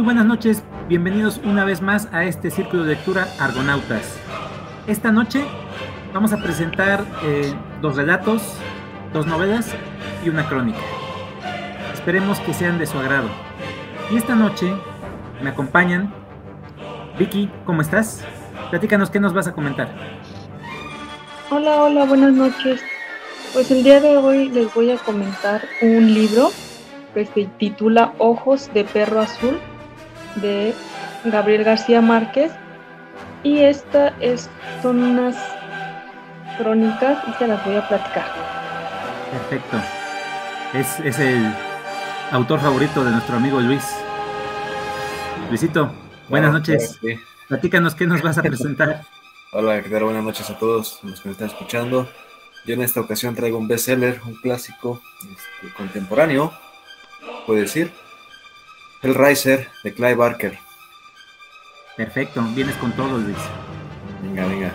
Muy buenas noches. Bienvenidos una vez más a este círculo de lectura Argonautas. Esta noche vamos a presentar eh, dos relatos, dos novelas y una crónica. Esperemos que sean de su agrado. Y esta noche me acompañan. Vicky, ¿cómo estás? Platícanos qué nos vas a comentar. Hola, hola, buenas noches. Pues el día de hoy les voy a comentar un libro que se titula Ojos de Perro Azul de Gabriel García Márquez. Y esta es, son unas crónicas y se las voy a platicar. Perfecto. Es, es el autor favorito de nuestro amigo Luis. Luisito, buenas noches. Platícanos qué nos vas a presentar. Hola, ¿qué tal? Buenas noches a todos los que me están escuchando. Yo en esta ocasión traigo un bestseller, un clásico este, contemporáneo, puede decir. El Riser de Clive Barker. Perfecto, vienes con todo, Luis. Venga, venga.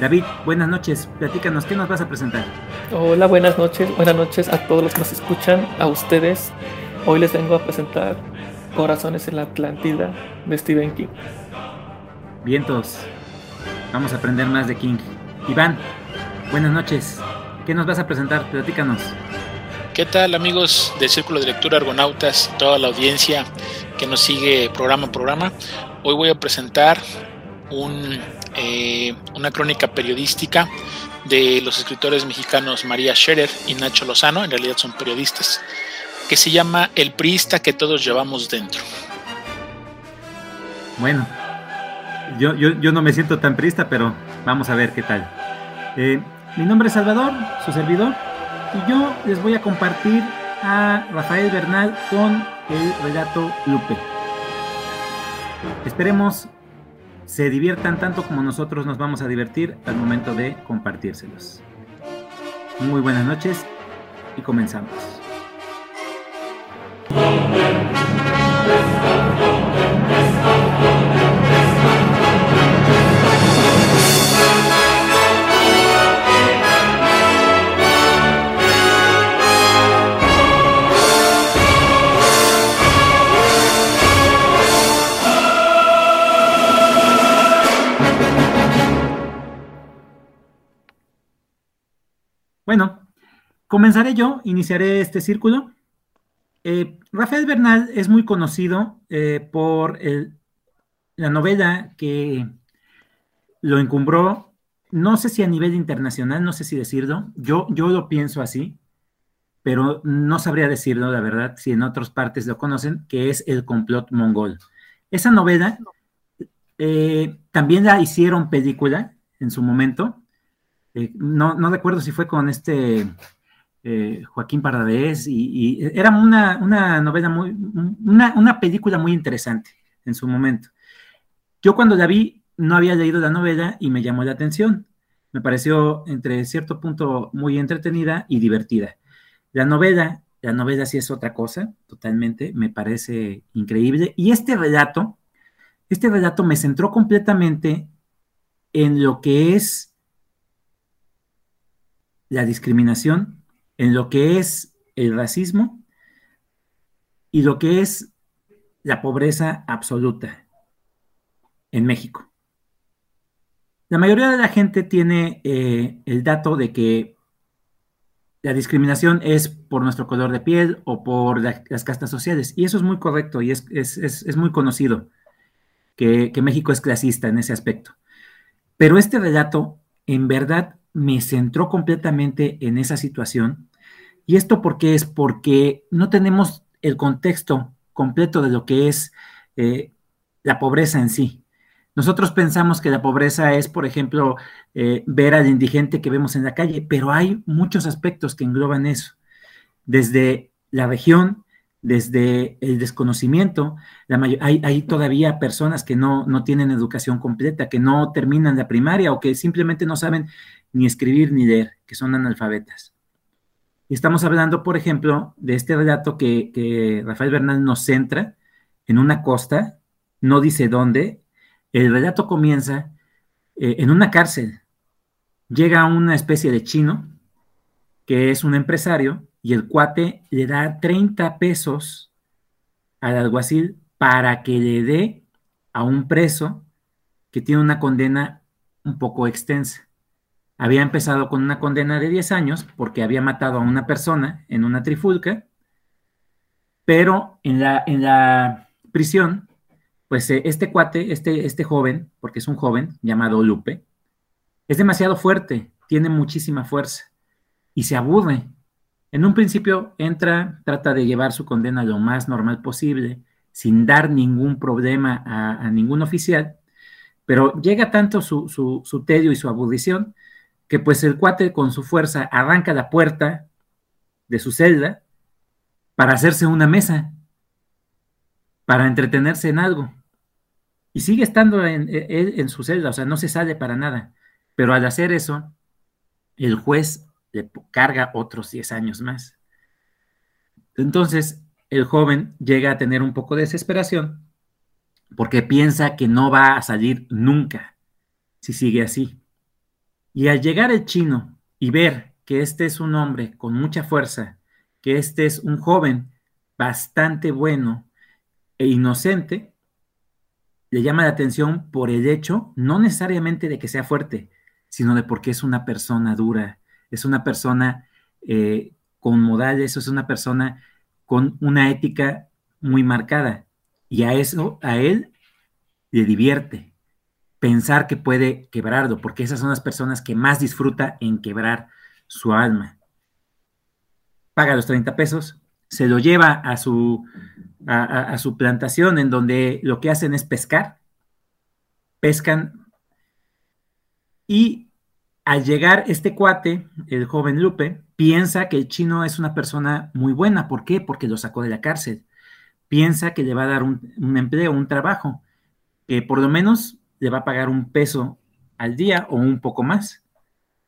David, buenas noches. Platícanos, ¿qué nos vas a presentar? Hola, buenas noches. Buenas noches a todos los que nos escuchan, a ustedes. Hoy les vengo a presentar Corazones en la Atlántida de Stephen King. Vientos. Vamos a aprender más de King. Iván, buenas noches. ¿Qué nos vas a presentar? Platícanos. ¿Qué tal amigos del Círculo de Lectura Argonautas, toda la audiencia que nos sigue programa a programa? Hoy voy a presentar eh, una crónica periodística de los escritores mexicanos María Scherer y Nacho Lozano, en realidad son periodistas, que se llama El priista que todos llevamos dentro. Bueno, yo, yo, yo no me siento tan priista, pero vamos a ver qué tal. Eh, mi nombre es Salvador, su servidor, y yo les voy a compartir a Rafael Bernal con el relato Lupe. Esperemos se diviertan tanto como nosotros nos vamos a divertir al momento de compartírselos. Muy buenas noches y comenzamos. Comenzaré yo, iniciaré este círculo. Eh, Rafael Bernal es muy conocido eh, por la novela que lo encumbró, no sé si a nivel internacional, no sé si decirlo, yo, yo lo pienso así, pero no sabría decirlo, la verdad, si en otras partes lo conocen, que es El complot mongol. Esa novela eh, también la hicieron película en su momento, no, no recuerdo si fue con este eh, Joaquín Paradés, y, era una, novela muy, una, una, película muy interesante en su momento. Yo cuando la vi no había leído la novela y me llamó la atención. Me pareció entre cierto punto muy entretenida y divertida. La novela, la novela sí es otra cosa, totalmente, me parece increíble. Y este relato, este relato me centró completamente en lo que es la discriminación, en lo que es el racismo y lo que es la pobreza absoluta en México. La mayoría de la gente tiene eh, el dato de que la discriminación es por nuestro color de piel o por las castas sociales, y eso es muy correcto y es, muy conocido que México es clasista en ese aspecto. Pero este relato en verdad me centró completamente en esa situación. ¿Y esto por qué es? Porque no tenemos el contexto completo de lo que es eh, la pobreza en sí. Nosotros pensamos que la pobreza es, por ejemplo, eh, ver al indigente que vemos en la calle, pero hay muchos aspectos que engloban eso. Desde la región, desde el desconocimiento, hay, todavía personas que no, no tienen educación completa, que no terminan la primaria o que simplemente no saben ni escribir ni leer, que son analfabetas. Estamos hablando, por ejemplo, de este relato que, Rafael Bernal nos centra en una costa, no dice dónde. El relato comienza eh, en una cárcel. Llega una especie de chino, que es un empresario, y el cuate le da 30 pesos al alguacil para que le dé a un preso que tiene una condena un poco extensa. Había empezado con una condena de 10 años porque había matado a una persona en una trifulca, pero en la, en la prisión, pues eh, este cuate, este, este joven, porque es un joven llamado Lupe, es demasiado fuerte, tiene muchísima fuerza y se aburre. En un principio entra, trata de llevar su condena lo más normal posible, sin dar ningún problema a, ningún oficial, pero llega tanto su, su, tedio y su aburrición que pues el cuate con su fuerza arranca la puerta de su celda para hacerse una mesa, para entretenerse en algo. Y sigue estando en, en su celda, o sea, no se sale para nada. Pero al hacer eso, el juez le carga otros 10 años más. Entonces, el joven llega a tener un poco de desesperación porque piensa que no va a salir nunca si sigue así. Y al llegar el chino y ver que este es un hombre con mucha fuerza, que este es un joven bastante bueno e inocente, le llama la atención por el hecho, no necesariamente de que sea fuerte, sino de porque es una persona dura, es una persona eh, con modales, es una persona con una ética muy marcada. Y a eso, a él le divierte pensar que puede quebrarlo, porque esas son las personas que más disfruta en quebrar su alma. Paga los 30 pesos, se lo lleva a su, a su plantación en donde lo que hacen es pescar, pescan y al llegar este cuate, el joven Lupe, piensa que el chino es una persona muy buena. ¿Por qué? Porque lo sacó de la cárcel. Piensa que le va a dar un, empleo, un trabajo, que por lo menos le va a pagar un peso al día o un poco más,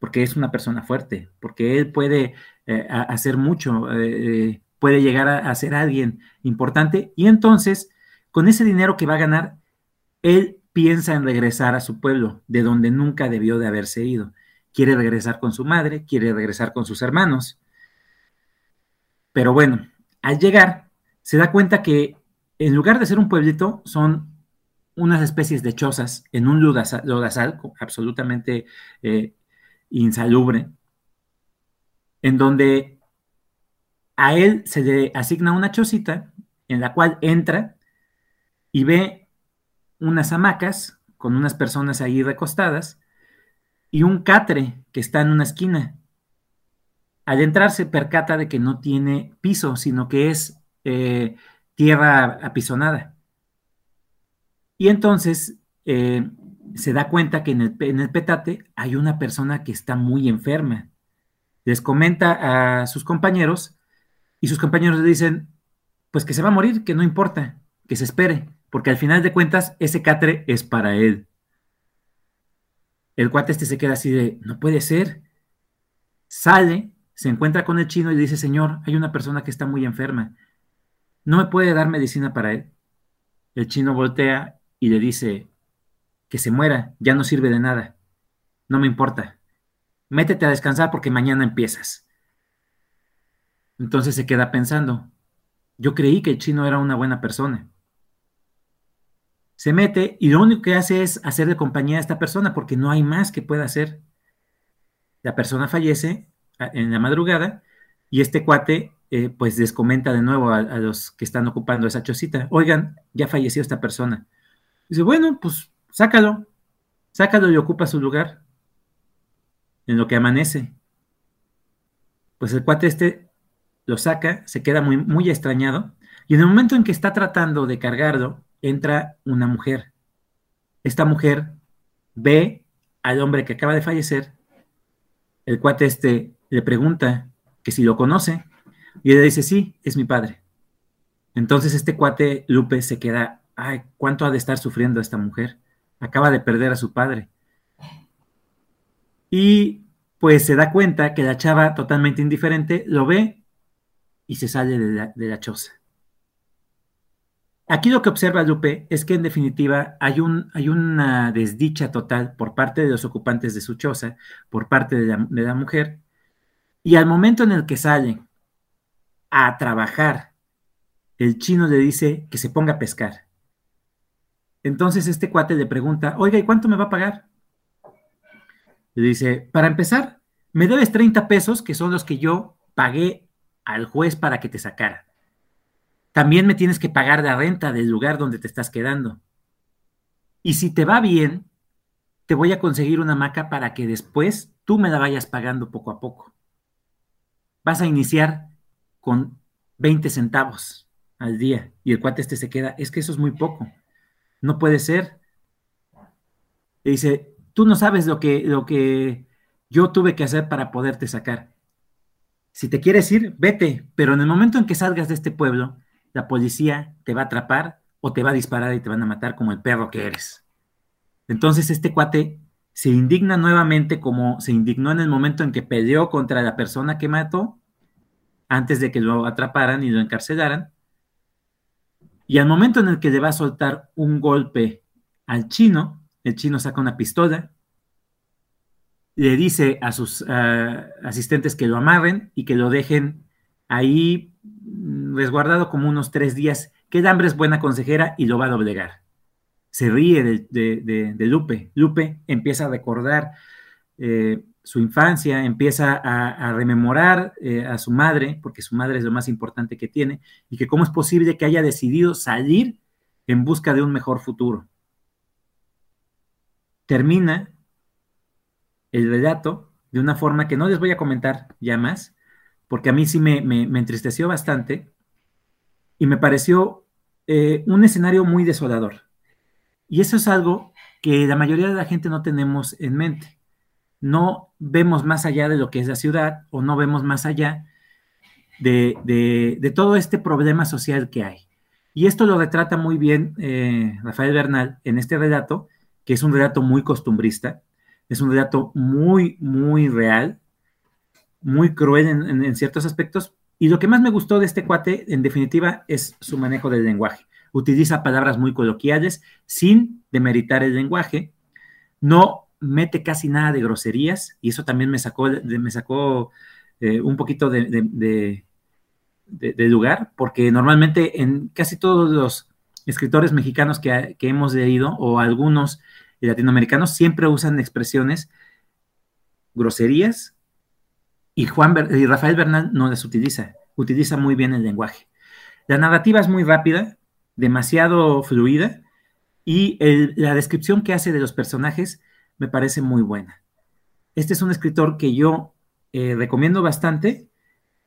porque es una persona fuerte, porque él puede eh, hacer mucho, eh, eh, puede llegar a, a ser alguien importante y entonces con ese dinero que va a ganar, él piensa en regresar a su pueblo, de donde nunca debió de haberse ido quiere regresar con su madre, quiere regresar con sus hermanos. Pero bueno, al llegar, se da cuenta que en lugar de ser un pueblito, son unas especies de chozas en un lodazal, absolutamente eh, insalubre, en donde a él se le asigna una chocita en la cual entra y ve unas hamacas con unas personas ahí recostadas y un catre que está en una esquina. Al entrar se percata de que no tiene piso, sino que es eh, tierra apisonada. Y entonces eh, se da cuenta que en el, en el petate hay una persona que está muy enferma. Les comenta a sus compañeros y sus compañeros le dicen, pues que se va a morir, que no importa, que se espere, porque al final de cuentas ese catre es para él. El cuate este se queda así de, no puede ser. Sale, se encuentra con el chino y le dice, señor, hay una persona que está muy enferma. ¿No me puede dar medicina para él? El chino voltea y le dice, que se muera, ya no sirve de nada. No me importa. Métete a descansar porque mañana empiezas. Entonces se queda pensando, yo creí que el chino era una buena persona se mete y lo único que hace es hacer de compañía a esta persona porque no hay más que pueda hacer. La persona fallece en la madrugada y este cuate eh, pues les comenta de nuevo a, los que están ocupando esa chocita, oigan, ya falleció esta persona. Dice, bueno, pues sácalo, sácalo y ocupa su lugar en lo que amanece. Pues el cuate este lo saca, se queda muy, muy extrañado y en el momento en que está tratando de cargarlo, entra una mujer. Esta mujer ve al hombre que acaba de fallecer. El cuate este le pregunta que si lo conoce y ella dice, sí, es mi padre. Entonces este cuate Lupe se queda, ay, ¿cuánto ha de estar sufriendo esta mujer? Acaba de perder a su padre. Y pues se da cuenta que la chava totalmente indiferente lo ve y se sale de la, de la choza. Aquí lo que observa Lupe es que en definitiva hay, un, hay una desdicha total por parte de los ocupantes de su choza, por parte de la, mujer, y al momento en el que salen a trabajar el chino le dice que se ponga a pescar. Entonces este cuate le pregunta, oiga, ¿y cuánto me va a pagar? Le dice, para empezar, me debes 30 pesos, que son los que yo pagué al juez para que te sacara. También me tienes que pagar la renta del lugar donde te estás quedando. Y si te va bien, te voy a conseguir una maca para que después tú me la vayas pagando poco a poco. Vas a iniciar con 20 centavos al día y el cuate este se queda, es que eso es muy poco, no puede ser. Le dice, tú no sabes lo que, lo que yo tuve que hacer para poderte sacar. Si te quieres ir, vete, pero en el momento en que salgas de este pueblo, la policía te va a atrapar o te va a disparar y te van a matar como el perro que eres. Entonces este cuate se indigna nuevamente como se indignó en el momento en que peleó contra la persona que mató antes de que lo atraparan y lo encarcelaran. Y al momento en el que le va a soltar un golpe al chino, el chino saca una pistola, le dice a sus asistentes que lo amarren y que lo dejen ahí resguardado como unos tres días, que el hambre es buena consejera y lo va a doblegar. Se ríe de, Lupe. Lupe empieza a recordar eh, su infancia, empieza a, rememorar eh, a su madre, porque su madre es lo más importante que tiene, y que cómo es posible que haya decidido salir en busca de un mejor futuro. Termina el relato de una forma que no les voy a comentar ya más, porque a mí sí me, entristeció bastante y me pareció eh, un escenario muy desolador. Y eso es algo que la mayoría de la gente no tenemos en mente no vemos más allá de lo que es la ciudad o no vemos más allá de, todo este problema social que hay. Y esto lo retrata muy bien eh, Rafael Bernal en este relato, que es un relato muy costumbrista, es un relato muy, muy real, muy cruel en, en ciertos aspectos. Y lo que más me gustó de este cuate, en definitiva, es su manejo del lenguaje. Utiliza palabras muy coloquiales sin demeritar el lenguaje. No mete casi nada de groserías y eso también me sacó, me sacó eh, un poquito de, lugar, porque normalmente en casi todos los escritores mexicanos que, hemos leído o algunos latinoamericanos siempre usan expresiones groserías y, Juan y Rafael Bernal no las utiliza, utiliza muy bien el lenguaje. La narrativa es muy rápida, demasiado fluida y la descripción que hace de los personajes me parece muy buena. Este es un escritor que yo eh, recomiendo bastante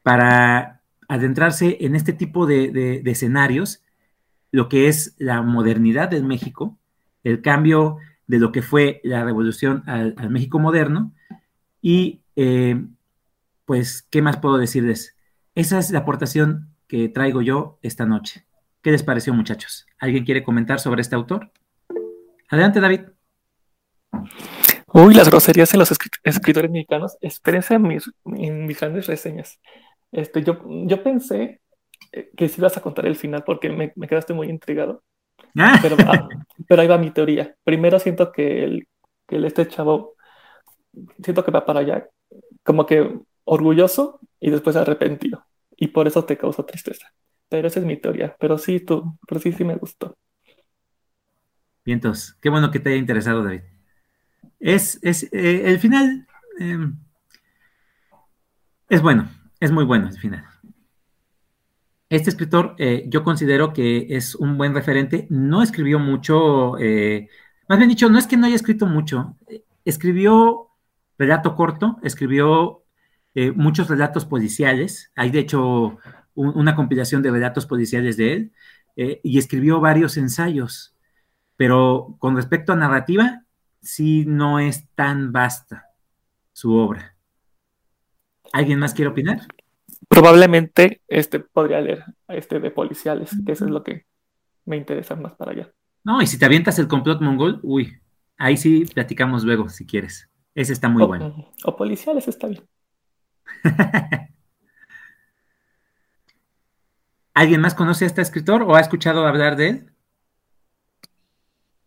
para adentrarse en este tipo de, escenarios, lo que es la modernidad del México, el cambio de lo que fue la revolución al, México moderno y eh, pues, ¿qué más puedo decirles? Esa es la aportación que traigo yo esta noche. ¿Qué les pareció, muchachos? ¿Alguien quiere comentar sobre este autor? Adelante, David. Uy, las groserías en los escritores mexicanos. Espérense en mis, grandes reseñas. Este, yo, yo pensé eh, que si ibas a contar el final porque me, quedaste muy intrigado. Ah. Pero, pero, ahí va mi teoría. Primero siento que, el, que este chavo, siento que va para allá como que orgulloso y después arrepentido. Y por eso te causa tristeza. Pero esa es mi teoría. Pero sí, tú, pero sí, sí me gustó. Bien, entonces, qué bueno que te haya interesado, David. Es, es eh, el final em, es bueno, es muy bueno el final. Este escritor eh, yo considero que es un buen referente, no escribió mucho, eh, más bien dicho, no es que no haya escrito mucho, escribió relato corto, escribió muchos relatos policiales, hay de hecho una compilación de relatos policiales de él, y escribió varios ensayos, pero con respecto a narrativa, sí no es tan vasta su obra. ¿Alguien más quiere opinar? Probablemente este podría leer este de policiales, que eso es lo que me interesa más para allá. No, y si te avientas el complot mongol, uy, ahí sí platicamos luego si quieres. Ese está muy bueno. O policiales está bien. ¿Alguien más conoce a este escritor o ha escuchado hablar de él?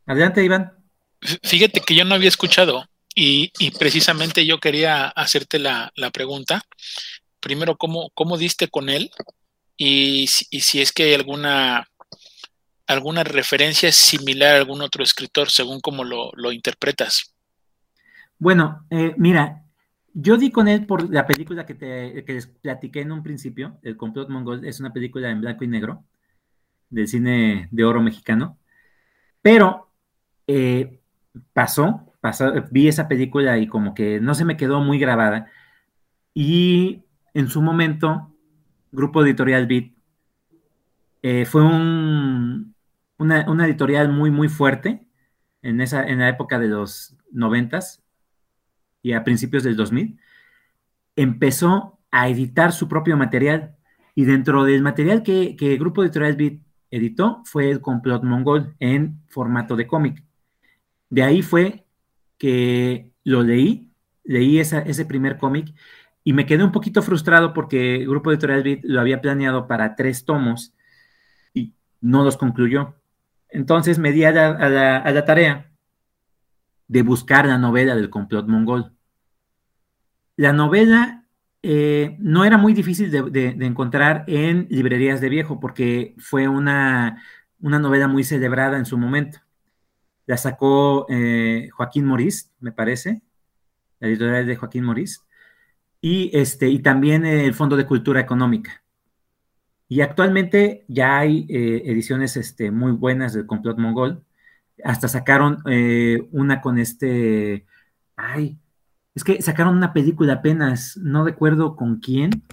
Adelante, Iván. Fíjate que yo no había escuchado y, precisamente yo quería hacerte la, pregunta. Primero, ¿cómo, ¿cómo, diste con él? y, si es que hay alguna, alguna referencia similar a algún otro escritor, según como lo, interpretas. Bueno, eh, mira, yo di con él por la película que, te, que les platiqué en un principio, El complot mongol, es una película en blanco y negro del cine de oro mexicano, pero eh, pasó, vi esa película y como que no se me quedó muy grabada y en su momento, Grupo Editorial Beat eh, fue un, una, editorial muy, muy fuerte en, esa, en la época de los noventas y a principios del 2000, empezó a editar su propio material. Y dentro del material que, que Grupo Editorial Beat editó fue el complot mongol en formato de cómic. De ahí fue que lo leí, leí ese primer cómic y me quedé un poquito frustrado porque el Grupo Editorial Beat lo había planeado para tres tomos y no los concluyó. Entonces me di a la, tarea de buscar la novela del complot mongol. La novela eh, no era muy difícil de, encontrar en librerías de viejo porque fue una, novela muy celebrada en su momento. La sacó eh, Joaquín Morís, me parece, la editorial de Joaquín Morís, y, este, y también el Fondo de Cultura Económica. Y actualmente ya hay eh, ediciones este, muy buenas del complot mongol. Hasta sacaron eh, una con este. Ay, es que sacaron una película apenas, no recuerdo con quién,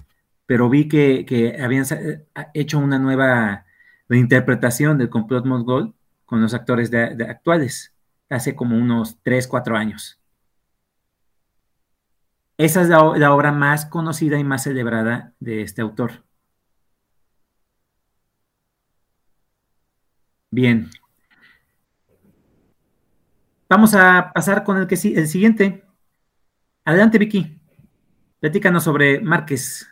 pero vi que, habían eh, hecho una nueva interpretación del complot mongol con los actores actuales, hace como unos 3, 4 años. Esa es la obra más conocida y más celebrada de este autor. Bien. Vamos a pasar con el, que, el siguiente. Adelante, Vicky. Platícanos sobre Márquez.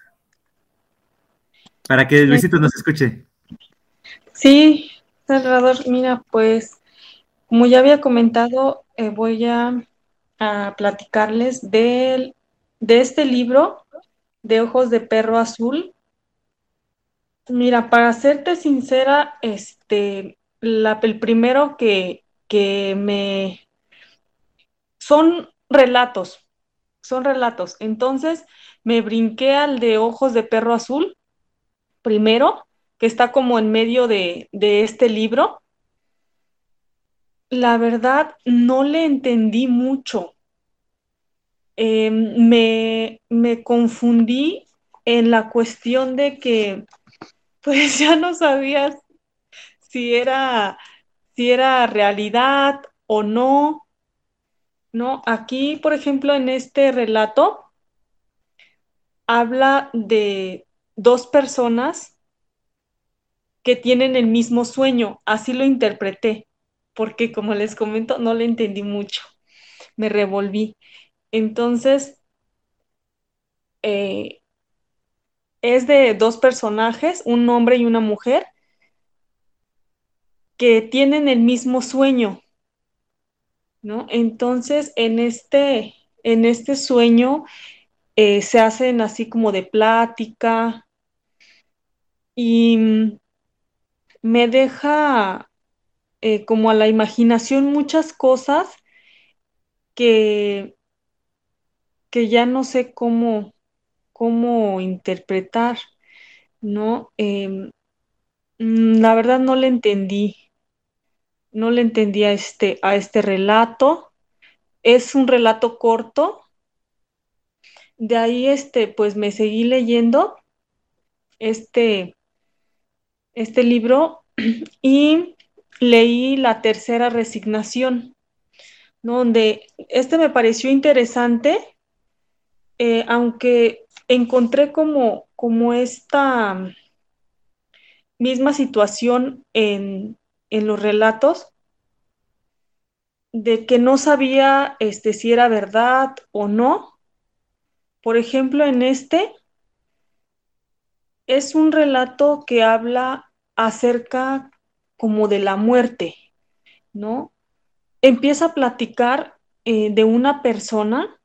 Para que Luisito nos escuche. Sí, Salvador, mira, pues como ya había comentado, eh, voy a, platicarles de este libro de Ojos de Perro Azul. Mira, para serte sincera, este, el primero que, que me... Son relatos, son relatos. Entonces me brinqué al de ojos de perro azul, primero, que está como en medio de, este libro. La verdad, no le entendí mucho. Em, me, me confundí en la cuestión de que pues ya no sabías si era, si era realidad o no. ¿No? Aquí, por ejemplo, en este relato, habla de dos personas que tienen el mismo sueño. Así lo interpreté, porque como les comento, no le entendí mucho. Me revolví. Entonces, eh, es de dos personajes, un hombre y una mujer, que tienen el mismo sueño, ¿no? Entonces, en este, en este sueño eh, se hacen así como de plática y me deja eh, como a la imaginación muchas cosas que, que ya no sé cómo, cómo interpretar, ¿no? Em, mm, la verdad no le entendí no le entendía este, a este relato. Es un relato corto. De ahí, este, pues me seguí leyendo este, este libro y leí la tercera resignación, donde este me pareció interesante, eh, aunque encontré como, como esta misma situación en, en los relatos de que no sabía este, si era verdad o no. Por ejemplo, en este es un relato que habla acerca como de la muerte, ¿no? Empieza a platicar eh, de una persona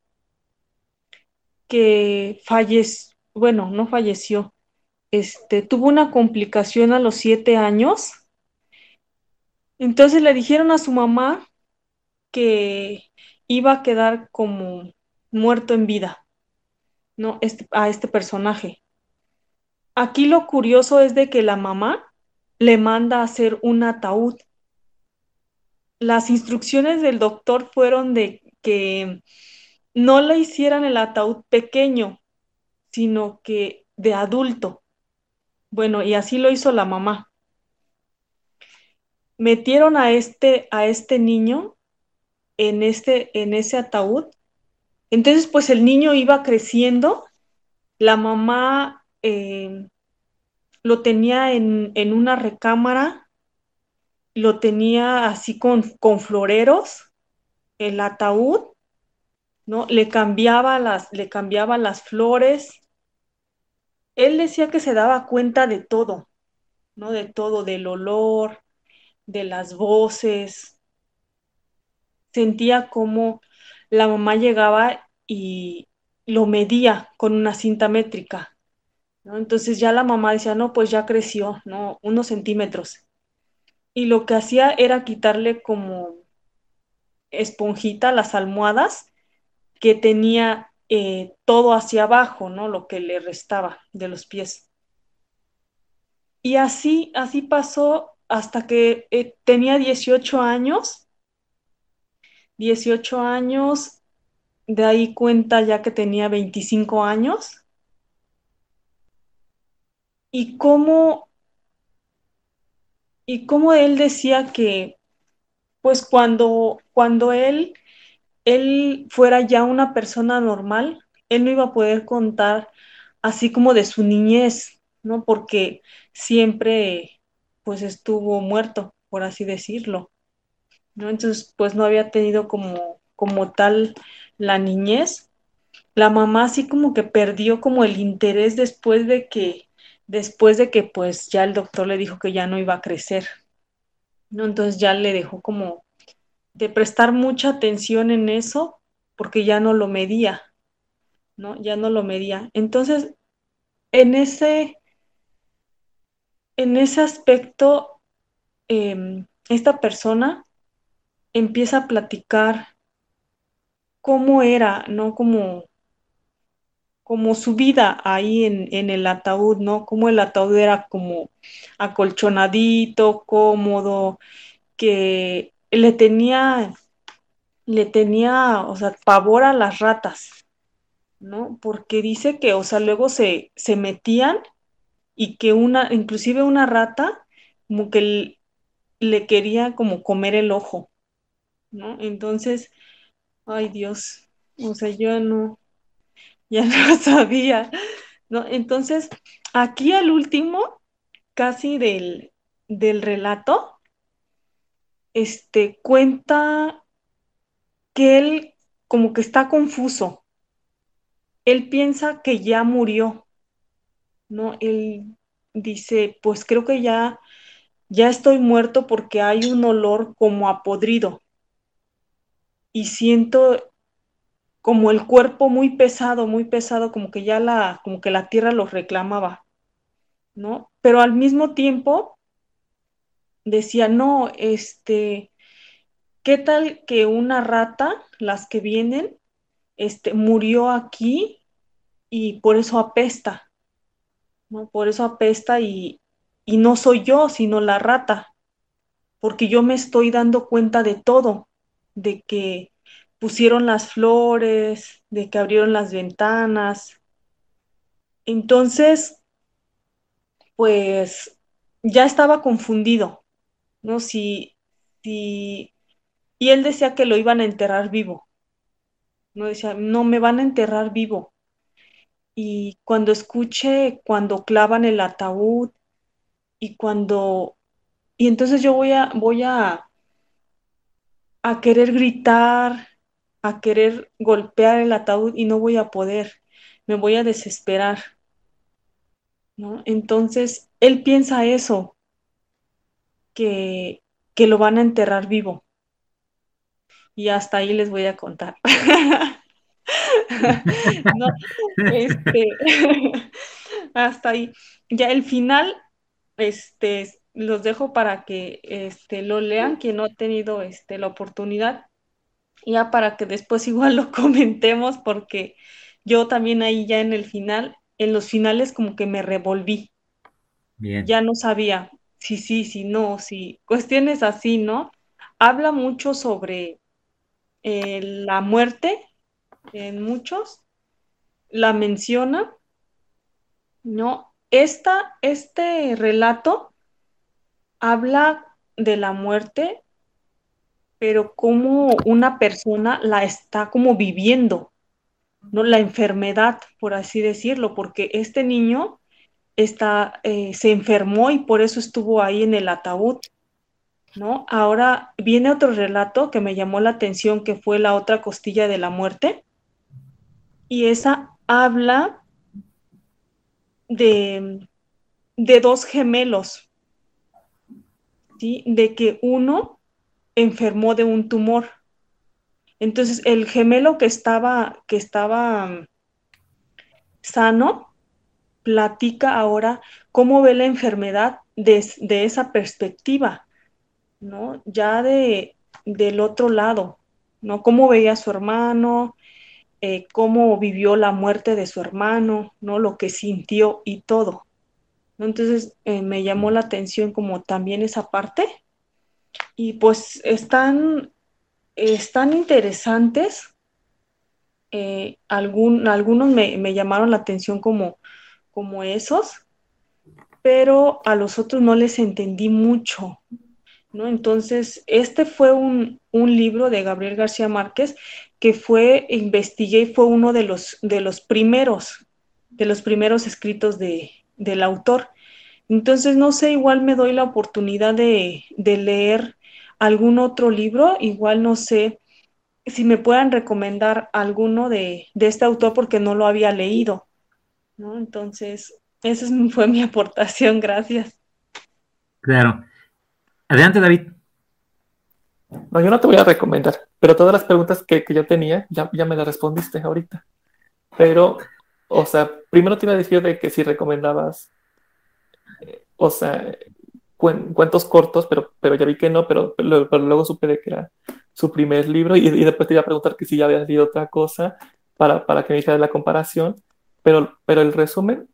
que falleció, bueno, no falleció, este, tuvo una complicación a los siete años. Entonces le dijeron a su mamá que iba a quedar como muerto en vida, ¿no? Este, a este personaje. Aquí lo curioso es de que la mamá le manda a hacer un ataúd. Las instrucciones del doctor fueron de que no le hicieran el ataúd pequeño, sino que de adulto. Bueno, y así lo hizo la mamá. Metieron a este, a este niño en, este, en ese ataúd. Entonces, pues el niño iba creciendo. La mamá eh, lo tenía en, en, una recámara, lo tenía así con, con floreros, el ataúd, ¿no? Le cambiaba las, le cambiaba las flores. Él decía que se daba cuenta de todo, ¿no? De todo, del olor, de las voces. Sentía como la mamá llegaba y lo medía con una cinta métrica. Entonces ya la mamá decía, no, pues ya creció, ¿no? Unos centímetros. Y lo que hacía era quitarle como esponjita las almohadas que tenía eh, todo hacia abajo, ¿no? Lo que le restaba de los pies. Y así, así pasó hasta que eh, tenía 18 años. 18 años, de ahí cuenta ya que tenía 25 años. Y cómo, y cómo él decía que, pues cuando, cuando él él fuera ya una persona normal, él no iba a poder contar así como de su niñez, ¿no? Porque siempre pues estuvo muerto, por así decirlo, ¿no? Entonces pues no había tenido como, como tal la niñez. La mamá así como que perdió como el interés después de que, después de que pues ya el doctor le dijo que ya no iba a crecer, ¿no? Entonces ya le dejó como de prestar mucha atención en eso porque ya no lo medía, ¿no? Ya no lo medía. Entonces, en ese, en ese aspecto, em, esta persona empieza a platicar cómo era, ¿no? Como, como su vida ahí en, en el ataúd, ¿no? Como el ataúd era como acolchonadito, cómodo, que le tenía, le tenía, o sea, pavor a las ratas, ¿no? Porque dice que, o sea, luego se, se metían y que una, inclusive una rata, como que le quería como comer el ojo, ¿no? Entonces, ay Dios, o sea, yo no, ya no sabía, ¿no? Entonces, aquí al último, casi del, del relato, este, cuenta que él como que está confuso. Él piensa que ya murió, ¿no? Él dice, pues creo que ya, ya estoy muerto porque hay un olor como a podrido. Y siento como el cuerpo muy pesado, muy pesado, como que ya la, como que la tierra lo reclamaba, ¿no? Pero al mismo tiempo decía, no, este, ¿qué tal que una rata, las que vienen, este, murió aquí y por eso apesta, ¿no? Por eso apesta y, y no soy yo, sino la rata, porque yo me estoy dando cuenta de todo, de que pusieron las flores, de que abrieron las ventanas. Entonces, pues ya estaba confundido, ¿no? Si, y él decía que lo iban a enterrar vivo, ¿no? Decía, no, me van a enterrar vivo. Y cuando escuche, cuando clavan el ataúd y cuando, y entonces yo voy a, voy a, a querer gritar, a querer golpear el ataúd y no voy a poder, me voy a desesperar. ¿no? Entonces, él piensa eso, que, que lo van a enterrar vivo. Y hasta ahí les voy a contar. este, hasta ahí. ya el final, este, los dejo para que este, lo lean, quien no ha tenido este, la oportunidad, ya para que después igual lo comentemos, porque yo también ahí ya en el final, en los finales como que me revolví. Bien. Ya no sabía si sí, si no, si cuestiones así, ¿no? Habla mucho sobre eh, la muerte en muchos, la menciona, ¿no? Esta, este relato habla de la muerte, pero como una persona la está como viviendo, ¿no? La enfermedad, por así decirlo, porque este niño está, eh, se enfermó y por eso estuvo ahí en el ataúd, ¿no? Ahora viene otro relato que me llamó la atención, que fue la otra costilla de la muerte, y esa habla de, de dos gemelos, ¿sí? De que uno enfermó de un tumor. Entonces, el gemelo que estaba, que estaba mm, sano, platica ahora cómo ve la enfermedad desde esa perspectiva, ¿no? Ya de, del otro lado, ¿no? Cómo veía a su hermano, eh, cómo vivió la muerte de su hermano, ¿no? Lo que sintió y todo. Entonces eh, me llamó la atención como también esa parte. Y pues están, están interesantes. Eh, algunos me, me, llamaron la atención como, como esos, pero a los otros no les entendí mucho. ¿no? Entonces, este fue un, libro de Gabriel García Márquez que fue, investigué y fue uno de los, de los primeros, de los primeros escritos de, del autor. Entonces, no sé, igual me doy la oportunidad de, leer algún otro libro, igual no sé si me puedan recomendar alguno de, de este autor porque no lo había leído. ¿no? Entonces, esa fue mi aportación, gracias. Claro. Adelante, David. No, yo no te voy a recomendar, pero todas las preguntas que, yo tenía ya, ya, me las respondiste ahorita. Pero, o sea, primero te iba a decir de que si recomendabas, o sea, cuentos cortos, pero, pero ya vi que no, pero, luego supe de que era su primer libro y, después te iba a preguntar que si ya había leído otra cosa para, para que me hicieras la comparación, pero, pero el resumen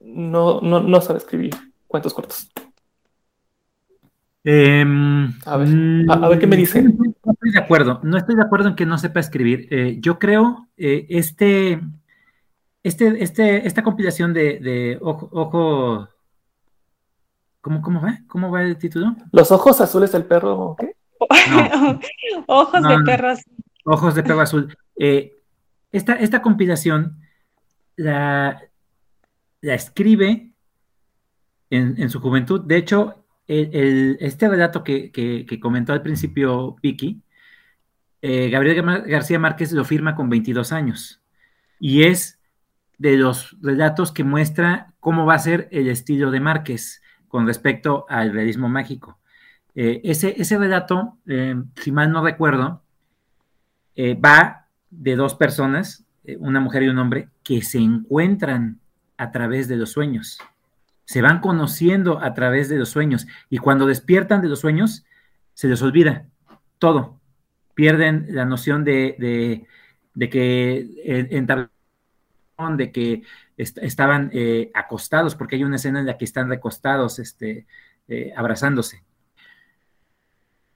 no, no, no sabe escribir cuentos cortos. Em, a, ver, qué me dicen. No estoy de acuerdo, no estoy de acuerdo en que no sepa escribir. Eh, yo creo eh, este, este, este, esta compilación de, ojo, ojo ¿cómo, ¿cómo, va? ¿Cómo va el título? Los ojos azules del perro, ¿qué? ojos de perro azul. Ojos de perro azul. Eh, esta, esta compilación la, la escribe en, en, su juventud. De hecho, este relato que, comentó al principio Vicky, eh, Gabriel García Márquez lo firma con 22 años y es de los relatos que muestra cómo va a ser el estilo de Márquez con respecto al realismo mágico. Eh, ese, ese, relato, eh, si mal no recuerdo, va de dos personas, una mujer y un hombre, que se encuentran a través de los sueños se van conociendo a través de los sueños y cuando despiertan de los sueños, se les olvida todo. Pierden la noción de, que en, de que estaban eh, acostados, porque hay una escena en la que están recostados, este, eh, abrazándose.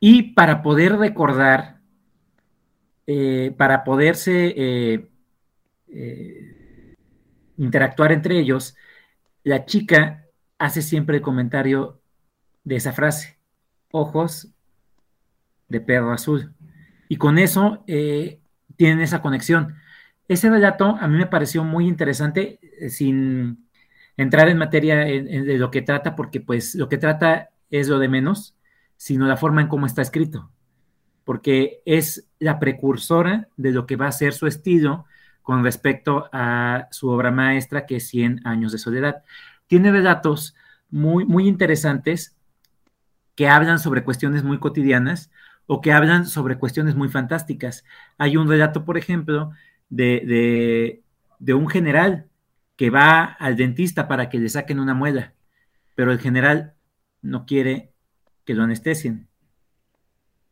Y para poder recordar, eh, para poderse interactuar entre ellos, la chica hace siempre el comentario de esa frase, ojos de perro azul. Y con eso tienen esa conexión. Ese relato a mí me pareció muy interesante, sin entrar en materia de lo que trata, porque pues lo que trata es lo de menos, sino la forma en cómo está escrito, porque es la precursora de lo que va a ser su estilo con respecto a su obra maestra, que es 100 años de soledad tiene relatos muy, muy interesantes que hablan sobre cuestiones muy cotidianas o que hablan sobre cuestiones muy fantásticas. Hay un relato, por ejemplo, de, un general que va al dentista para que le saquen una muela, pero el general no quiere que lo anestesien,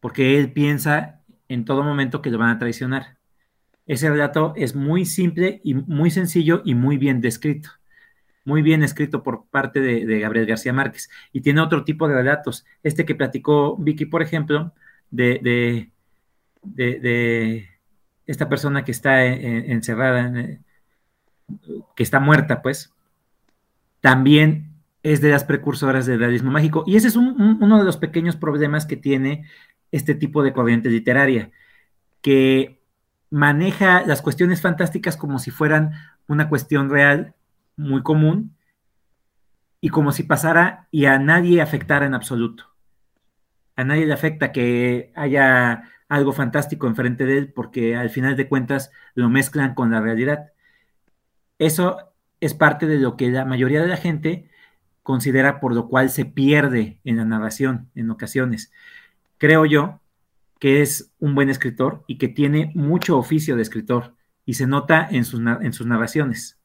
porque él piensa en todo momento que lo van a traicionar. Ese relato es muy simple y muy sencillo y muy bien descrito. Muy bien escrito por parte de, Gabriel García Márquez. Y tiene otro tipo de relatos. Este que platicó Vicky, por ejemplo, de, de, esta persona que está encerrada, que está muerta, pues, también es de las precursoras del realismo mágico. Y ese es uno de los pequeños problemas que tiene este tipo de corriente literaria, que maneja las cuestiones fantásticas como si fueran una cuestión real muy común y como si pasara y a nadie afectara en absoluto. A nadie le afecta que haya algo fantástico enfrente de él porque al final de cuentas lo mezclan con la realidad. Eso es parte de lo que la mayoría de la gente considera por lo cual se pierde en la narración en ocasiones. Creo yo que es un buen escritor y que tiene mucho oficio de escritor y se nota en sus, en sus narraciones.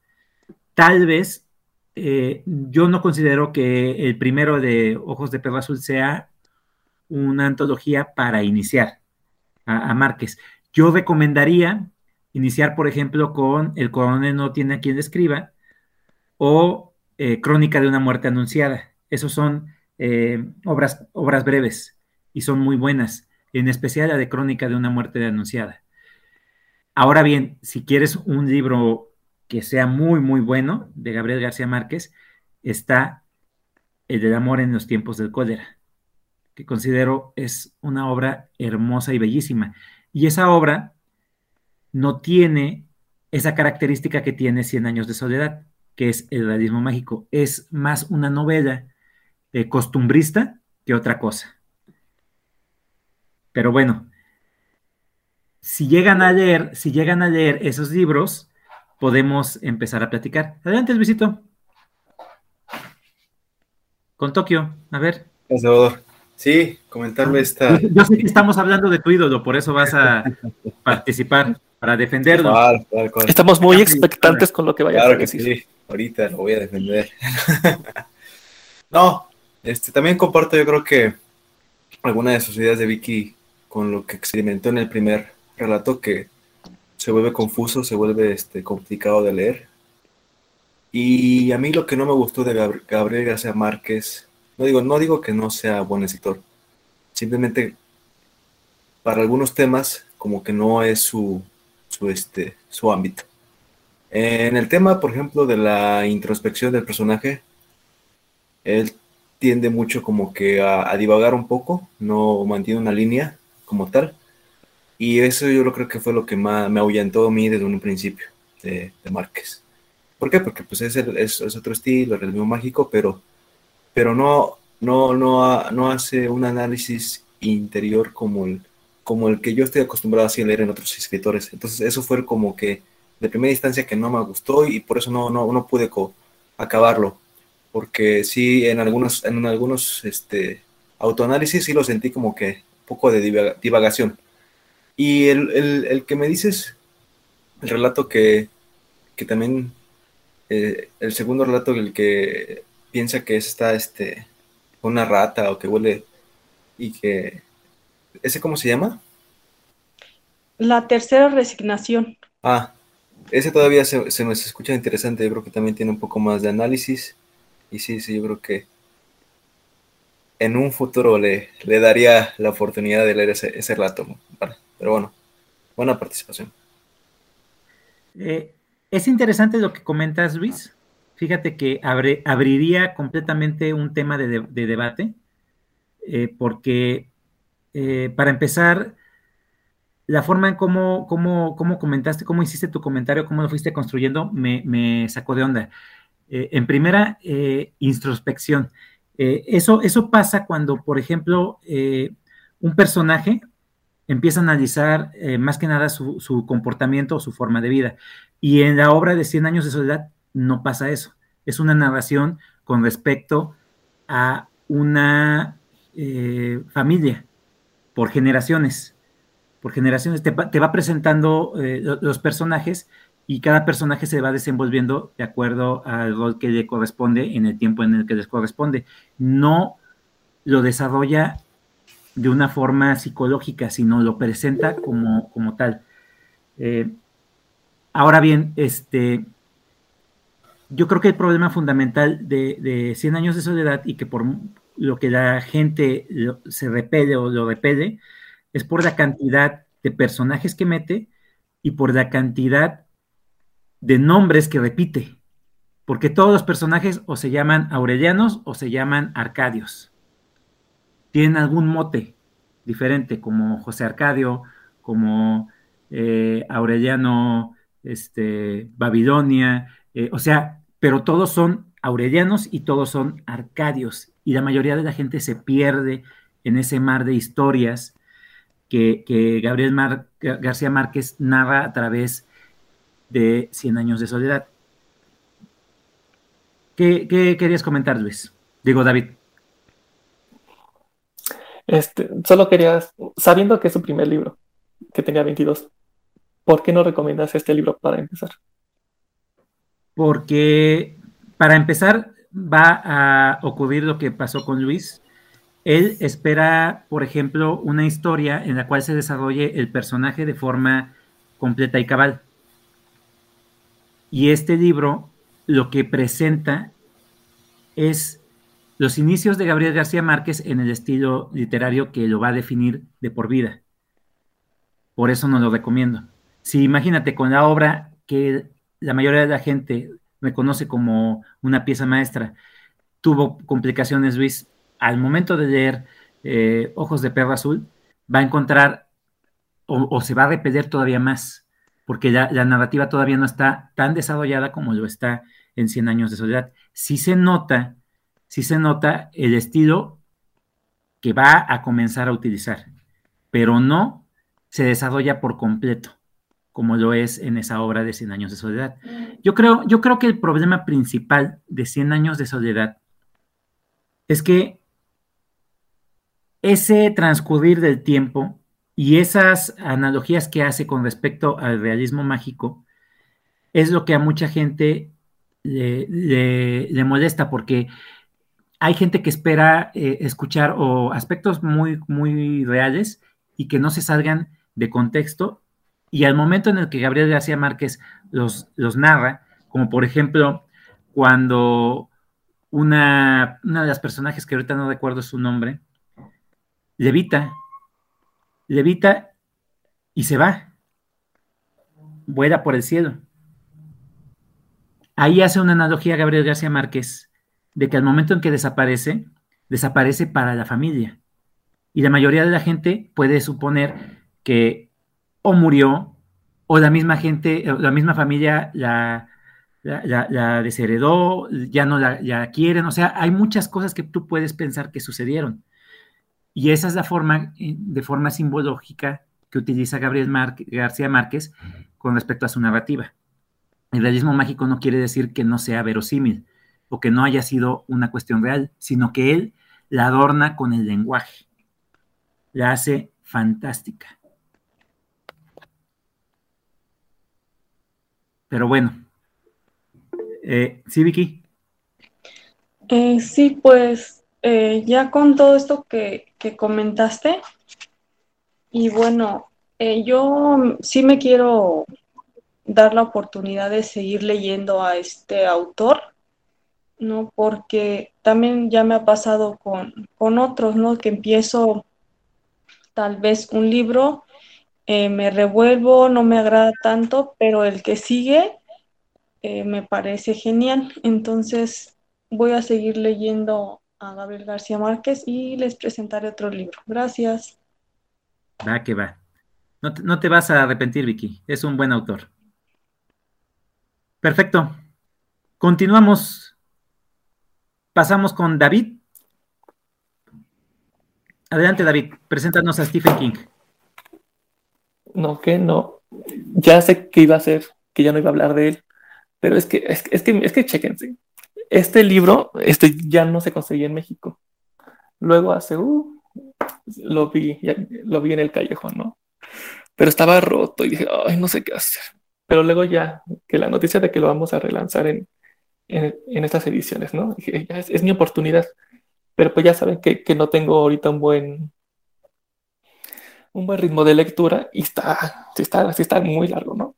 Tal vez eh, yo no considero que el primero de Ojos de Perro Azul sea una antología para iniciar a, Márquez. Yo recomendaría iniciar, por ejemplo, con El coronel no tiene a quien escriba o eh, Crónica de una muerte anunciada. Esos son eh, obras, obras breves y son muy buenas en especial la de Crónica de una muerte anunciada. Ahora bien, si quieres un libro que sea muy, muy bueno, de Gabriel García Márquez, está El del amor en los tiempos del cólera, que considero es una obra hermosa y bellísima. Y esa obra no tiene esa característica que tiene Cien años de soledad, que es el realismo mágico. Es más una novela eh, costumbrista que otra cosa. Pero bueno, si llegan a leer, si llegan a leer esos libros, podemos empezar a platicar. Adelante, Luisito. Con Tokio, a ver. Sí, comentarme esta. Yo sé que estamos hablando de tu ídolo, por eso vas a participar para defenderlo. Estamos muy expectantes con lo que vaya a decir. que sí, ahorita lo voy a defender. no, este también comparto, yo creo que alguna de sus ideas de Vicky con lo que experimentó en el primer relato que se vuelve confuso, se vuelve este, complicado de leer. Y a mí lo que no me gustó de Gabriel García Márquez, no digo, no digo que no sea buen escritor, simplemente para algunos temas como que no es su, su, este, su ámbito. En el tema, por ejemplo, de la introspección del personaje, él tiende mucho como que a, divagar un poco, no mantiene una línea, como tal. Y eso yo lo creo que fue lo que más me ahuyentó a mí desde un principio de, Márquez. ¿Por qué? Porque pues es, es, otro estilo, el realismo mágico, pero, pero no, no, no, no hace un análisis interior como el, como el que yo estoy acostumbrado a leer en otros escritores. Entonces eso fue como que de primera instancia que no me gustó y por eso no, no, no pude acabarlo. Porque sí, en algunos, en algunos este, autoanálisis sí lo sentí como que poco de divagación. Y el, que me dices, el relato que, que también, eh, el segundo relato, el que piensa que está este, una rata o que huele y que, ¿ese cómo se llama? La tercera resignación. Ah, ese todavía se, se me escucha interesante, yo creo que también tiene un poco más de análisis. Y sí, sí, yo creo que en un futuro le, le daría la oportunidad de leer ese, ese relato. Pero bueno, buena participación. Eh, es interesante lo que comentas, Luis. Fíjate que abriría completamente un tema de, debate, eh, porque eh, para empezar, la forma en cómo, cómo, cómo, comentaste, cómo hiciste tu comentario, cómo lo fuiste construyendo, me, sacó de onda. en primera, introspección. Eh, eso, eso pasa cuando, por ejemplo, eh, un personaje empieza a analizar eh, más que nada su, comportamiento o su forma de vida. Y en la obra de 100 años de soledad no pasa eso. Es una narración con respecto a una familia por generaciones. Por generaciones te, va presentando los personajes y cada personaje se va desenvolviendo de acuerdo al rol que le corresponde en el tiempo en el que les corresponde. No lo desarrolla de una forma psicológica, sino lo presenta como, como tal. Eh, ahora bien, este, yo creo que el problema fundamental de, de 100 años de soledad y que por lo que la gente se repele o lo repele es por la cantidad de personajes que mete y por la cantidad de nombres que repite. Porque todos los personajes o se llaman Aurelianos o se llaman Arcadios. Tienen algún mote diferente, como José Arcadio, como eh, Aureliano este, Babilonia, eh, o sea, pero todos son aurelianos y todos son arcadios. Y la mayoría de la gente se pierde en ese mar de historias que, Gabriel García Márquez narra a través de Cien años de soledad. ¿Qué, querías comentar, Luis? Digo, David. Este, solo querías, sabiendo que es su primer libro, que tenía 22, ¿por qué no recomiendas este libro para empezar? Porque para empezar va a ocurrir lo que pasó con Luis. Él espera, por ejemplo, una historia en la cual se desarrolle el personaje de forma completa y cabal. Y este libro lo que presenta es los inicios de Gabriel García Márquez en el estilo literario que lo va a definir de por vida. Por eso no lo recomiendo. Si imagínate con la obra que la mayoría de la gente reconoce como una pieza maestra, tuvo complicaciones, Luis, al momento de leer eh, Ojos de Perro Azul, va a encontrar o, se va a repeler todavía más, porque la, narrativa todavía no está tan desarrollada como lo está en Cien años de soledad. Sí se nota, sí se nota el estilo que va a comenzar a utilizar, pero no se desarrolla por completo como lo es en esa obra de Cien años de soledad. Yo creo, yo creo que el problema principal de Cien años de soledad es que ese transcurrir del tiempo y esas analogías que hace con respecto al realismo mágico es lo que a mucha gente le, molesta porque hay gente que espera eh, escuchar o aspectos muy, muy reales y que no se salgan de contexto y al momento en el que Gabriel García Márquez los, los narra, como por ejemplo cuando una, una de las personajes que ahorita no recuerdo su nombre, levita, levita y se va, vuela por el cielo. Ahí hace una analogía Gabriel García Márquez de que al momento en que desaparece, desaparece para la familia. Y la mayoría de la gente puede suponer que o murió, o la misma gente, la misma familia la, la, desheredó, ya no la, quieren, o sea, hay muchas cosas que tú puedes pensar que sucedieron. Y esa es la forma, eh, de forma simbológica que utiliza Gabriel García Márquez con respecto a su narrativa. El realismo mágico no quiere decir que no sea verosímil o que no haya sido una cuestión real, sino que él la adorna con el lenguaje, la hace fantástica. Pero bueno. Eh, ¿Sí, Vicky? Eh, sí, pues eh, ya con todo esto que, comentaste, y bueno, yo sí me quiero dar la oportunidad de seguir leyendo a este autor, ¿no? Porque también ya me ha pasado con, con otros, ¿no? Que empiezo tal vez un libro eh, me revuelvo, no me agrada tanto, pero el que sigue eh, me parece genial. Entonces voy a seguir leyendo a Gabriel García Márquez y les presentaré otro libro. Gracias. Va que va. No te, no te vas a arrepentir, Vicky. Es un buen autor. Perfecto. Continuamos. Pasamos con David. Adelante, David. Preséntanos a Stephen King. No, que no. Ya sé que iba a ser, que ya no iba a hablar de él, pero es que, es, que, es que chequense. Este libro este ya no se conseguía en México. Luego hace, uh, lo vi, lo vi en el callejón, ¿no? Pero estaba roto y dije, ay, no sé qué hacer. pero luego ya, que la noticia de que lo vamos a relanzar en, en, estas ediciones, ¿no? es, mi oportunidad, pero pues ya saben que, que, no tengo ahorita un buen un buen ritmo de lectura y está, está, está muy largo, ¿no?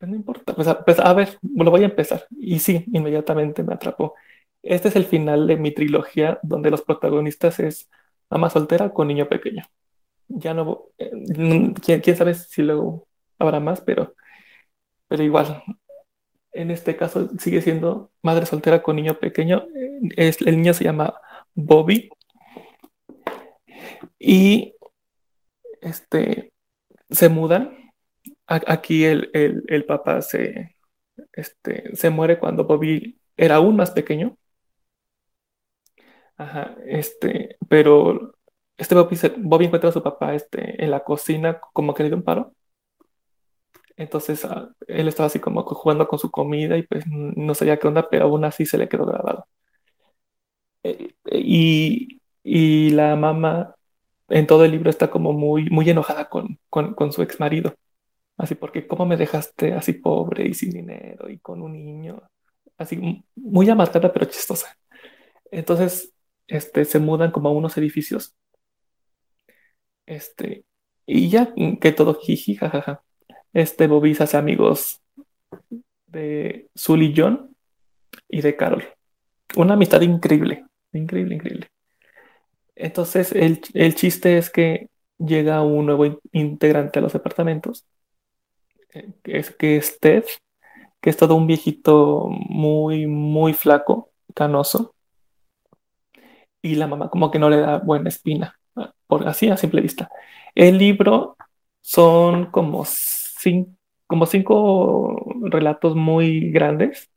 No importa, pues a, pues a, ver, lo voy a empezar. Y sí, inmediatamente me atrapó. Este es el final de mi trilogía donde los protagonistas es ama soltera con niño pequeño. Ya no, eh, ¿quién, quién sabe si luego habrá más, pero, pero igual, en este caso sigue siendo madre soltera con niño pequeño. Es, el niño se llama Bobby. Y este, se mudan. Aquí el, el, papá se, este, se muere cuando Bobby era aún más pequeño. Ajá, este, pero este Bobby, Bobby encuentra a su papá este, en la cocina como que le dio un paro. Entonces ah, él estaba así como jugando con su comida y pues no sabía qué onda, pero aún así se le quedó grabado. Eh, y, y la mamá en todo el libro está como muy, muy enojada con, con, su ex marido. Así porque, ¿cómo me dejaste así pobre y sin dinero y con un niño? Así muy amargada pero chistosa. Entonces, este, se mudan como a unos edificios. Este, y ya que todo jiji, jajaja. Este Bobby se hace amigos de Sully John y de Carol. Una amistad increíble, increíble, increíble. Entonces, el, chiste es que llega un nuevo integrante a los departamentos, eh, que es, que es Ted, que es todo un viejito muy, muy flaco, canoso, y la mamá como que no le da buena espina, por así a simple vista. El libro son como cinco, como cinco relatos muy grandes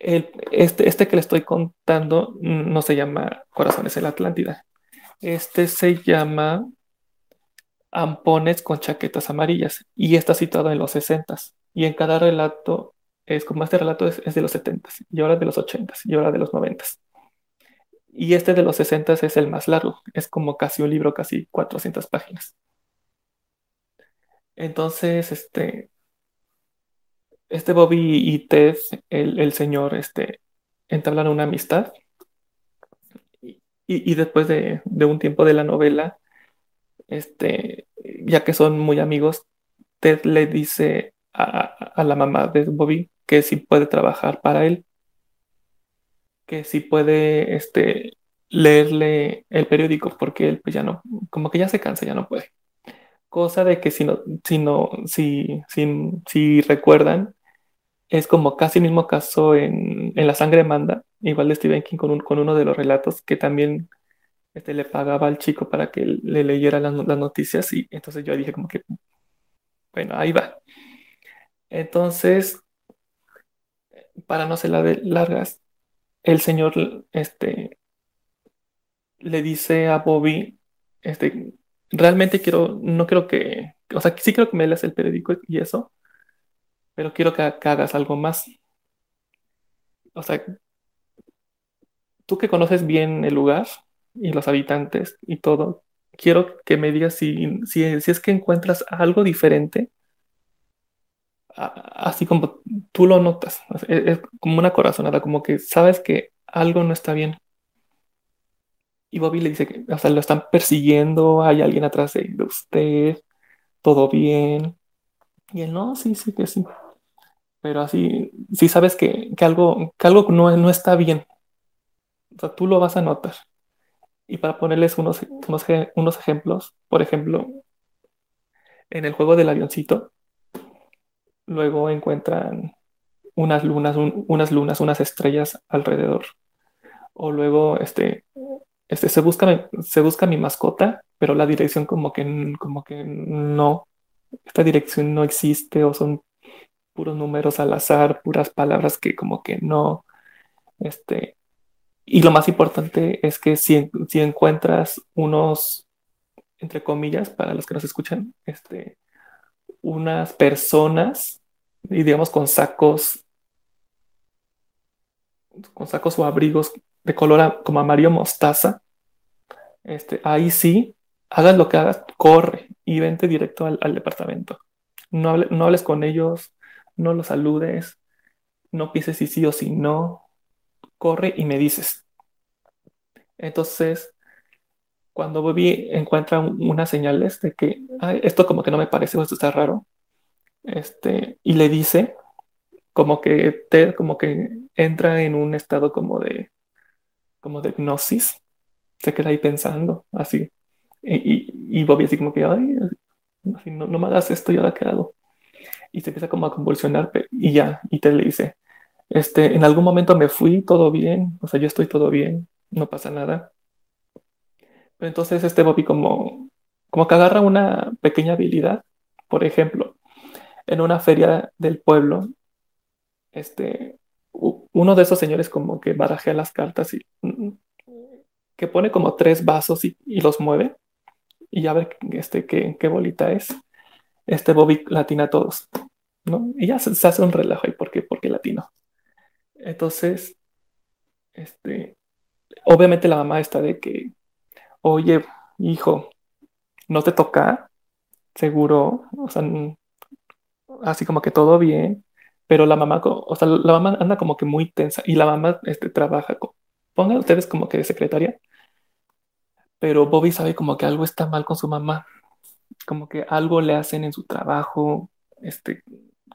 este, este que le estoy contando no se llama Corazones en la Atlántida. Este se llama Ampones con chaquetas amarillas y está situado en los 60 y en cada relato es como este relato es, de los 70 y ahora de los 80 y ahora de los 90 y este de los 60 es el más largo es como casi un libro casi 400 páginas entonces este este Bobby y Ted, el, señor, este, entablan una amistad. Y, después de, un tiempo de la novela, este, ya que son muy amigos, Ted le dice a, la mamá de Bobby que sí puede trabajar para él, que sí puede este, leerle el periódico, porque él pues ya no, como que ya se cansa, ya no puede. Cosa de que si no, si no, si, si, si recuerdan, es como casi el mismo caso en, La sangre manda, igual de Stephen King con, con uno de los relatos que también este, le pagaba al chico para que le leyera las, noticias y entonces yo dije como que, bueno, ahí va. Entonces, para no ser largas, el señor este, le dice a Bobby, este, realmente quiero, no quiero que, o sea, sí quiero que me leas el periódico y eso, pero quiero que, hagas algo más. O sea, tú que conoces bien el lugar y los habitantes y todo, quiero que me digas si, si, es que encuentras algo diferente, así como tú lo notas, es, como una corazonada, como que sabes que algo no está bien. Y Bobby le dice que, o sea, lo están persiguiendo, hay alguien atrás de usted, todo bien. Y él, no, sí, sí, que sí pero así, si sabes que, algo, que algo no, no está bien, o sea, tú lo vas a notar. Y para ponerles unos, unos, unos ejemplos, por ejemplo, en el juego del avioncito, luego encuentran unas lunas, unas lunas, unas estrellas alrededor. O luego este, este, se, busca, se busca mi mascota, pero la dirección como que, como que no, esta dirección no existe o son puros números al azar, puras palabras que como que no, este, y lo más importante es que si, si encuentras unos, entre comillas, para los que nos escuchan, este, unas personas, y digamos con sacos, con sacos o abrigos de color como amarillo mostaza, este, ahí sí, hagas lo que hagas, corre y vente directo al, departamento. No, no hables con ellos, no los saludes, no pienses si sí o si no, corre y me dices. Entonces, cuando Bobby encuentra unas señales de que esto como que no me parece o esto está raro, este, y le dice, como que Ted como que entra en un estado como de, como de hipnosis, se queda ahí pensando, así. Y, Bobby así como que, ay, no, no, me hagas esto, yo la hago. Y se empieza como a convulsionar y ya, y Ted le dice, este, en algún momento me fui, todo bien, o sea, yo estoy todo bien, no pasa nada. Entonces este Bobby como, como que agarra una pequeña habilidad, por ejemplo, en una feria del pueblo, este, uno de esos señores como que barajea las cartas y mm, que pone como tres vasos y, los mueve y ya ver este, qué, qué bolita es. Este Bobby latina a todos, ¿no? Y ya se, hace un relajo ahí porque, porque latino. Entonces, este, obviamente la mamá está de que, oye, hijo, no te toca, seguro, o sea, así como que todo bien, pero la mamá, o sea, la mamá anda como que muy tensa y la mamá este, trabaja, con, pongan ustedes como que de secretaria, pero Bobby sabe como que algo está mal con su mamá, como que algo le hacen en su trabajo, este,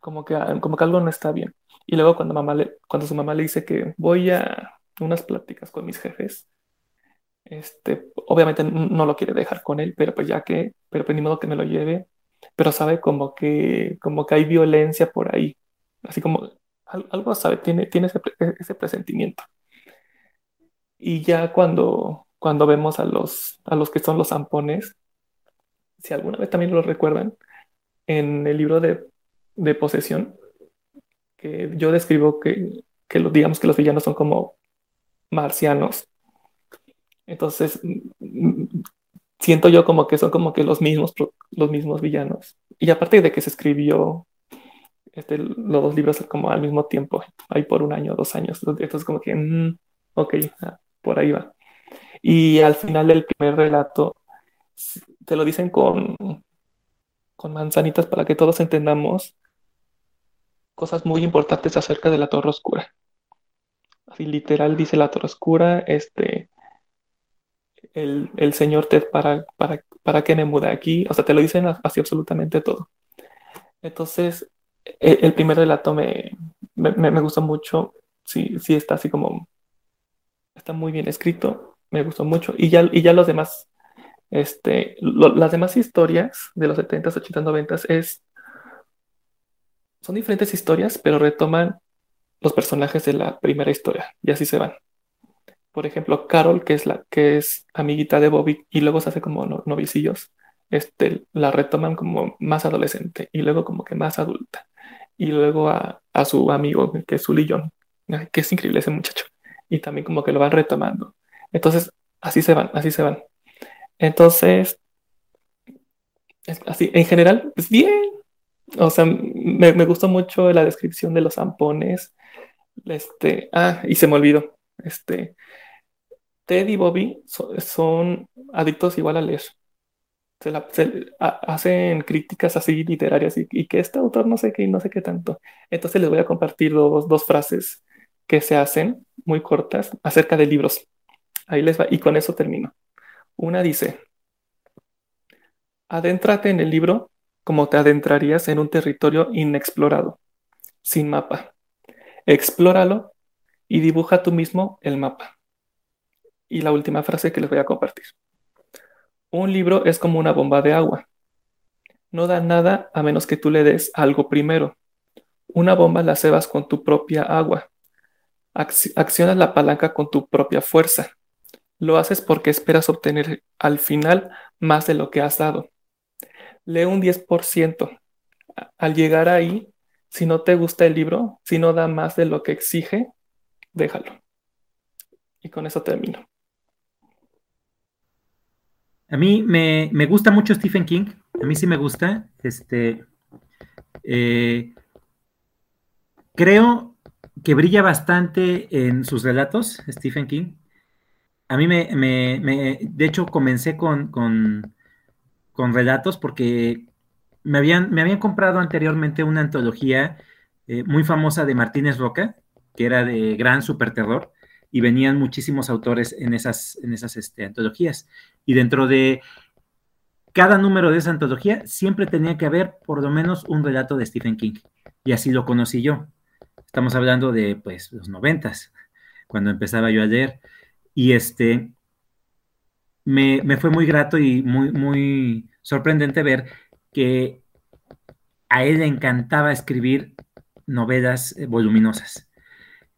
como que, como que algo no está bien. Y luego cuando, mamá le, cuando su mamá le dice que voy a unas pláticas con mis jefes, este, obviamente no lo quiere dejar con él, pero pues ya que, pero pues ni modo que me lo lleve, pero sabe como que, como que hay violencia por ahí, así como algo sabe, tiene, tiene ese, ese presentimiento. Y ya cuando, cuando vemos a los, a los que son los zampones, si alguna vez también lo recuerdan, en el libro de, de posesión, que yo describo que, que digamos que los villanos son como marcianos. Entonces, siento yo como que son como que los mismos, los mismos villanos. Y aparte de que se escribió este, los dos libros como al mismo tiempo, ahí por un año, dos años. Entonces, como que, mm, ok, ah, por ahí va. Y al final del primer relato, te lo dicen con, con manzanitas para que todos entendamos cosas muy importantes acerca de la Torre Oscura. Así literal dice la Torre Oscura, este, el, Señor te, para, para, para que me mude aquí, o sea, te lo dicen así absolutamente todo. Entonces, e, el, primer relato me, me, gustó mucho, sí, sí está así como, está muy bien escrito, me gustó mucho, y ya, y ya los demás, este, las demás historias de los 70s, 80s, 90s es son diferentes historias, pero retoman los personajes de la primera historia y así se van. Por ejemplo, Carol, que es la que es amiguita de Bobby y luego se hace como novicillos, este, la retoman como más adolescente y luego como que más adulta. Y luego a, su amigo, que es su Lillón, que es increíble ese muchacho. Y también como que lo van retomando. Entonces, así se van, así se van. Entonces, así, en general, pues bien, o sea, me, gustó mucho la descripción de los zampones. Este, ah, y se me olvidó. Este, Ted y Bobby son adictos igual a leer. Se, hacen críticas así literarias y, que este autor no sé qué y no sé qué tanto. Entonces les voy a compartir dos, dos frases que se hacen muy cortas acerca de libros. Ahí les va, y con eso termino. Una dice, adéntrate en el libro como te adentrarías en un territorio inexplorado, sin mapa. Explóralo y dibuja tú mismo el mapa. Y la última frase que les voy a compartir. Un libro es como una bomba de agua. No da nada a menos que tú le des algo primero. Una bomba la cebas con tu propia agua. accionas la palanca con tu propia fuerza. Lo haces porque esperas obtener al final más de lo que has dado lee un 10%. Al llegar ahí, si no te gusta el libro, si no da más de lo que exige, déjalo. Y con eso termino. A mí me, gusta mucho Stephen King. A mí sí me gusta. Este, eh, creo que brilla bastante en sus relatos, Stephen King. A mí me, de hecho, comencé con, con con relatos porque me habían, me habían comprado anteriormente una antología eh, muy famosa de Martínez Roca, que era de gran super terror, y venían muchísimos autores en esas, en esas este, antologías. Y dentro de cada número de esa antología siempre tenía que haber por lo menos un relato de Stephen King. Y así lo conocí yo. Estamos hablando de pues los noventas, cuando empezaba yo a leer. Y este me, me, fue muy grato y muy, muy sorprendente ver que a él le encantaba escribir novelas eh, voluminosas,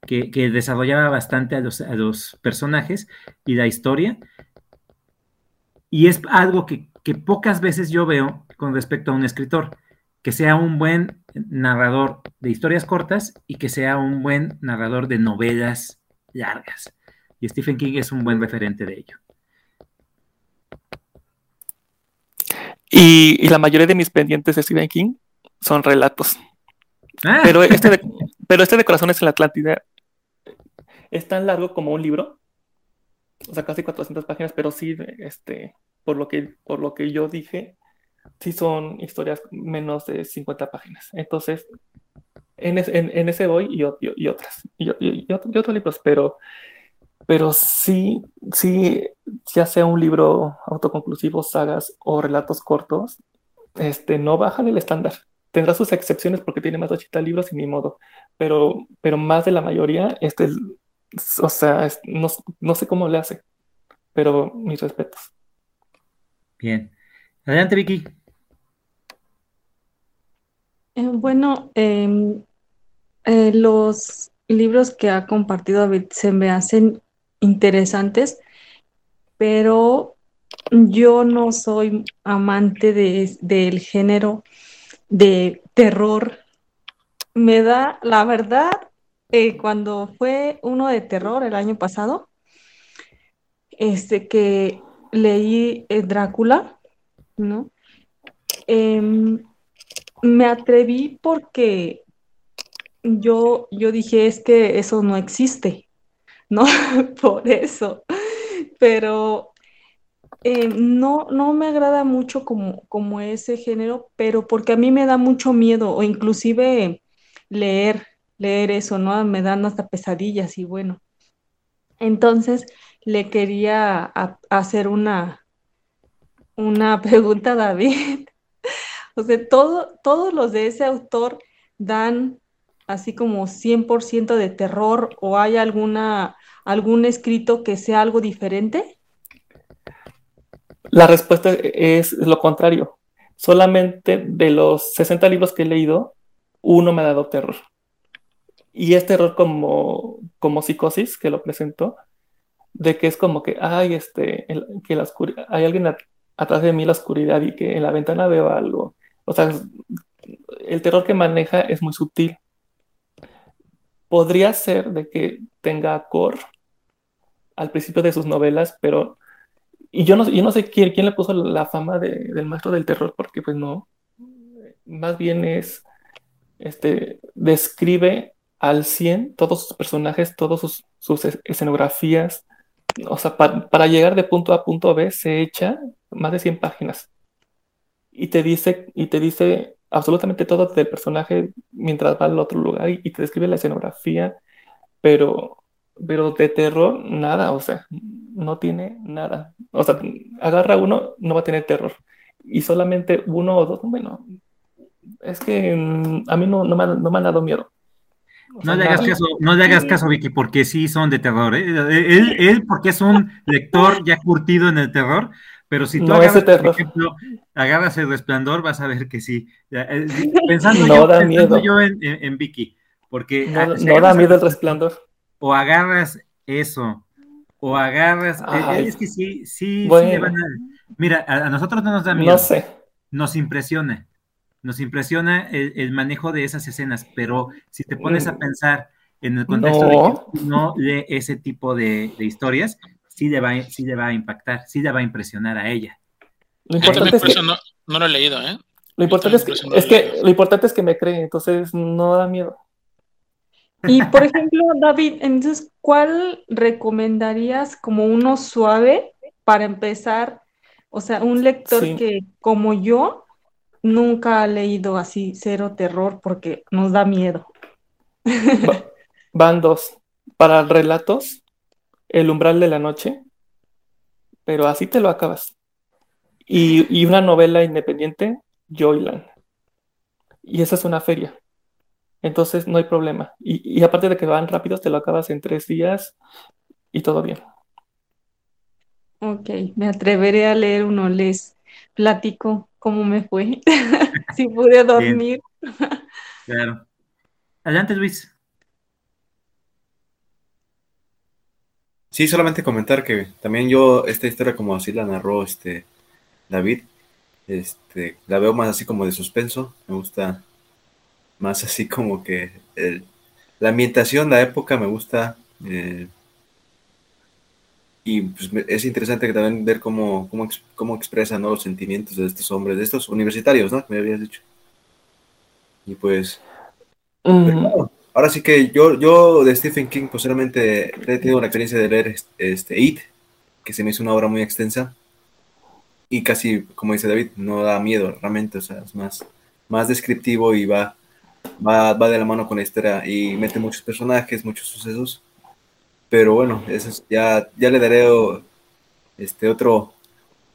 que, desarrollaba bastante a los, a los, personajes y la historia. Y es algo que, que pocas veces yo veo con respecto a un escritor, que sea un buen narrador de historias cortas y que sea un buen narrador de novelas largas. Y Stephen King es un buen referente de ello. Y, la mayoría de mis pendientes de Stephen King son relatos. Ah. Pero, este de, pero este de Corazones en la Atlántida es tan largo como un libro. O sea, casi 400 páginas, pero sí, este, por lo que, por lo que yo dije, sí son historias menos de 50 páginas. Entonces, en, en, ese voy y, y, otras, y, y, otros libros, pero pero sí, sí, ya sea un libro autoconclusivo, sagas o relatos cortos, este, no bajan el estándar. Tendrá sus excepciones porque tiene más de 80 libros y ni modo, pero, pero más de la mayoría, este, o sea, no, no sé cómo le hace, pero mis respetos. Bien. Adelante, Vicky. Eh, bueno, em, eh, los libros que ha compartido David se me hacen interesantes, pero yo no soy amante de, del género de terror. Me da, la verdad, eh, cuando fue uno de terror el año pasado, este que leí eh, Drácula, ¿no? Em, me atreví porque yo, yo dije, es que eso no existe. ¿No? Por eso. Pero eh, no, no me agrada mucho como, como ese género, pero porque a mí me da mucho miedo, o inclusive leer, leer eso, ¿no? Me dan hasta pesadillas y bueno. Entonces le quería hacer una, una pregunta a David. o sea, todo, todos los de ese autor dan así como 100% de terror o hay alguna algún escrito que sea algo diferente? La respuesta es lo contrario. Solamente de los 60 libros que he leído, uno me ha dado terror. Y es terror como, como psicosis, que lo presento, de que es como que, ay, este, que la hay alguien atrás de mí la oscuridad y que en la ventana veo algo. O sea, el terror que maneja es muy sutil podría ser de que tenga core al principio de sus novelas, pero y yo no, yo no sé quién, quién le puso la fama del maestro del terror, porque pues no, más bien es, este, describe al 100 todos sus personajes, todas sus, sus, escenografías, o sea, para llegar de punto A a punto B se echa más de 100 páginas. Y te dice, y te dice absolutamente todo del personaje mientras va al otro lugar y, te describe la escenografía, pero, pero de terror, nada, o sea, no tiene nada. O sea, agarra uno, no va a tener terror. Y solamente uno o dos, bueno, es que mm, a mí no, no, me, no me han dado miedo. no, le hagas caso, no le hagas caso, Vicky, porque sí son de terror. ¿eh? Él, él, porque es un lector ya curtido en el terror, pero si tú agarras, por ejemplo, agarras el resplandor, vas a ver que sí. Eh, pensando yo, da miedo. yo en, Vicky, porque no, da miedo el resplandor. O agarras eso, o agarras. Eh, es que sí, sí, sí Mira, a, nosotros no nos da miedo. No sé. Nos impresiona. Nos impresiona el, manejo de esas escenas, pero si te pones a mm. pensar en el contexto de que no lee ese tipo de, de historias, sí le, va, sí le va a impactar, sí le va a impresionar a ella. Lo importante es que, no, no, lo he leído, ¿eh? Lo importante, es que, es que, lo importante es que me cree, entonces no da miedo. Y por ejemplo, David, entonces, ¿cuál recomendarías como uno suave para empezar? O sea, un lector que, como yo, nunca ha leído así cero terror porque nos da miedo. van dos. Para relatos, El umbral de la noche, pero así te lo acabas. Y, y una novela independiente, Joyland. Y esa es una feria. Entonces no hay problema. Y, y aparte de que van rápidos, te lo acabas en tres días y todo bien. Ok, me atreveré a leer uno. Les platico cómo me fue. si pude dormir. Claro. Adelante, Luis. Sí, solamente comentar que también yo esta historia como así la narró este David, este, la veo más así como de suspenso, me gusta más así como que la ambientación, la época me gusta eh, y pues, es interesante también ver cómo, cómo, cómo expresan los sentimientos de estos hombres, de estos universitarios, ¿no? Me habías dicho. Y pues, ahora sí que yo, yo de Stephen King posiblemente he tenido la experiencia de leer este It, que se me hizo una obra muy extensa y casi, como dice David, no da miedo realmente, o sea, es más, más descriptivo y va, va, va de la mano con la historia y mete muchos personajes, muchos sucesos pero bueno, eso ya, ya le daré este otro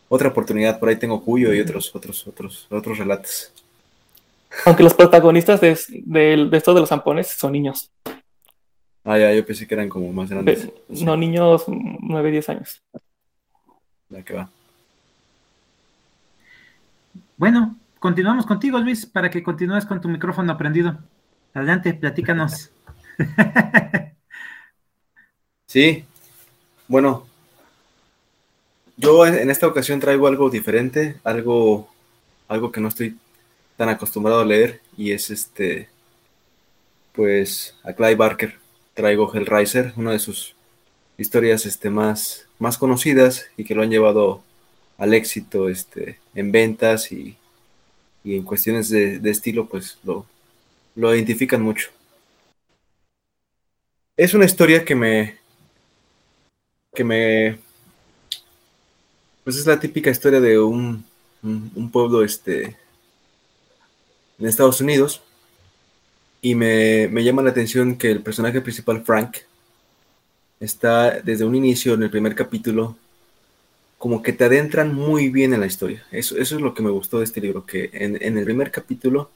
otra oportunidad. Por ahí tengo Cuyo y otros, otros, otros, otros relatos. Aunque los protagonistas de, de, esto de los zampones son niños. Ah, ya, yo pensé que eran como más grandes. no, niños 9, 10 años. Ya que va. Bueno, continuamos contigo, Luis, para que continúes con tu micrófono prendido. Adelante, platícanos. Sí, bueno, yo en esta ocasión traigo algo diferente, algo, algo que no estoy tan acostumbrado a leer y es este, pues a Clive Barker. Traigo Hellraiser, una de sus historias este, más, más conocidas y que lo han llevado al éxito este, en ventas y, en cuestiones de, de, estilo, pues lo, lo identifican mucho. Es una historia que me, que me... Pues es la típica historia de un, un, pueblo este, en Estados Unidos. Y me, me, llama la atención que el personaje principal, Frank, está desde un inicio, en el primer capítulo, como que te adentran muy bien en la historia. Eso, eso es lo que me gustó de este libro, que en, en el primer capítulo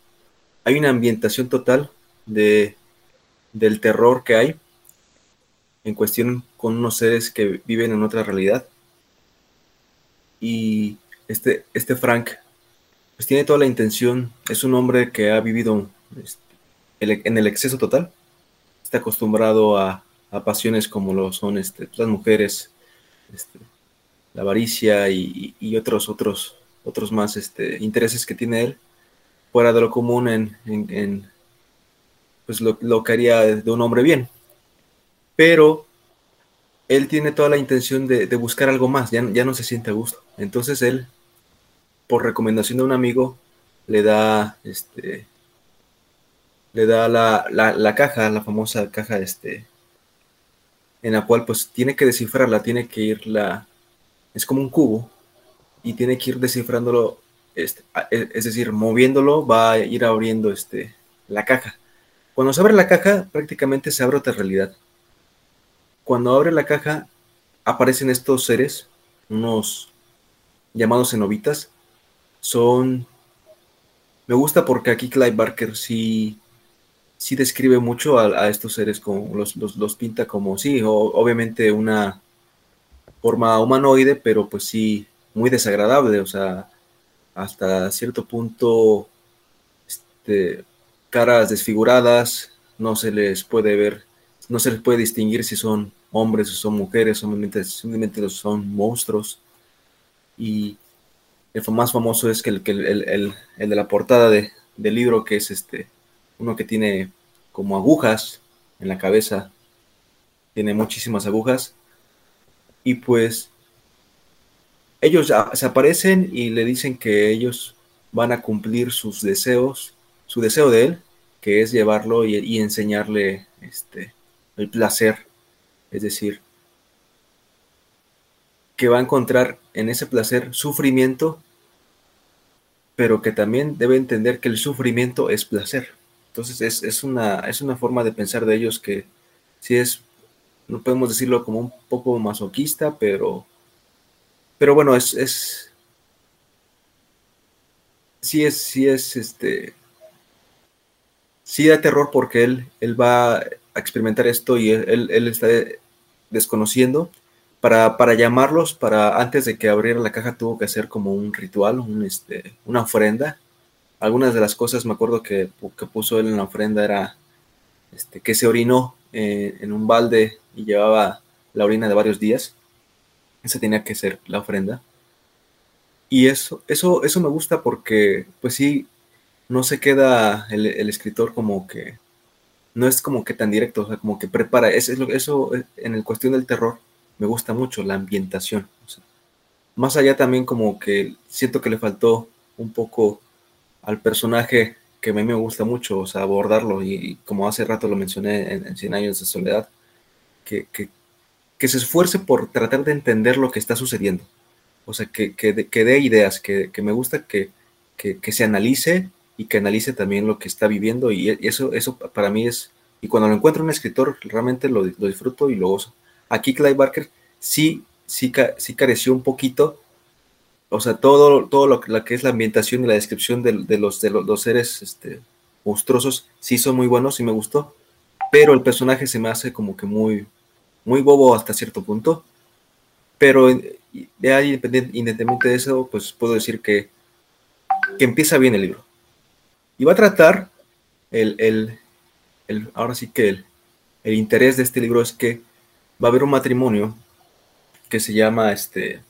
hay una ambientación total de, del terror que hay en cuestión con unos seres que viven en otra realidad. Y este, este Frank, pues tiene toda la intención, es un hombre que ha vivido este, en el exceso total, está acostumbrado a, pasiones como lo son este, las mujeres, este, la avaricia y, otros, otros, otros más intereses que tiene él, fuera de lo común en, pues lo, lo que haría de un hombre bien pero él tiene toda la intención de, buscar algo más, ya, ya, no se siente a gusto. Entonces él, por recomendación de un amigo, le da este le da la, la, caja, la famosa caja este en la cual pues tiene que descifrarla, tiene que irla, es como un cubo, y tiene que ir descifrándolo, este, e, es decir, moviéndolo, va a ir abriendo este, la caja. Cuando se abre la caja, prácticamente se abre otra realidad cuando abre la caja, aparecen estos seres, unos llamados cenobitas. Son. Me gusta porque aquí Clive Barker sí, sí describe mucho a, estos seres, como los, los, pinta como, sí, obviamente una forma humanoide, pero pues sí, muy desagradable, o sea, hasta cierto punto, este, caras desfiguradas, no se les puede ver no se les puede distinguir si son hombres o son mujeres, simplemente, simplemente son monstruos. Y el más famoso es que el, el, el, de la portada de, del libro, que es este, uno que tiene como agujas en la cabeza, tiene muchísimas agujas. Y pues ellos se aparecen y le dicen que ellos van a cumplir sus deseos, su deseo de él, que es llevarlo y, y enseñarle este, el placer, es decir, que va a encontrar en ese placer sufrimiento pero que también debe entender que el sufrimiento es placer. Entonces es, una, es una forma de pensar de ellos que sí es, no podemos decirlo como un poco masoquista, pero, pero bueno, es, es sí es, sí es, este, sí da terror porque él, él va a experimentar esto y él, él está desconociendo. Para, para, llamarlos, para antes de que abriera la caja tuvo que hacer como un ritual, un, este, una ofrenda. Algunas de las cosas me acuerdo que, que puso él en la ofrenda era este, que se orinó eh, en un balde y llevaba la orina de varios días. Esa tenía que ser la ofrenda. Y eso, eso, eso me gusta porque, pues sí, no se queda el, el escritor como que no es como que tan directo, o sea, como que prepara. Eso, eso eh, en el cuestión del terror me gusta mucho, la ambientación. más allá también como que siento que le faltó un poco al personaje que a mí me gusta mucho, o sea, abordarlo, y, como hace rato lo mencioné en, en 100 años de soledad, que, que, que, se esfuerce por tratar de entender lo que está sucediendo. O sea, que, que, dé ideas, que, me gusta que, se analice y que analice también lo que está viviendo y eso, eso para mí es, y cuando lo encuentro un escritor realmente lo, disfruto y lo gozo. Aquí Clive Barker sí, sí, sí careció un poquito, o sea, todo, todo lo, que es la ambientación y la descripción de, los, de los, seres este, monstruosos sí son muy buenos y me gustó, pero el personaje se me hace como que muy, muy bobo hasta cierto punto, pero de ahí, independientemente de eso, pues puedo decir que, que empieza bien el libro. Y va a tratar, el, el, el ahora sí que el, el, interés de este libro es que va a haber un matrimonio que se llama, este,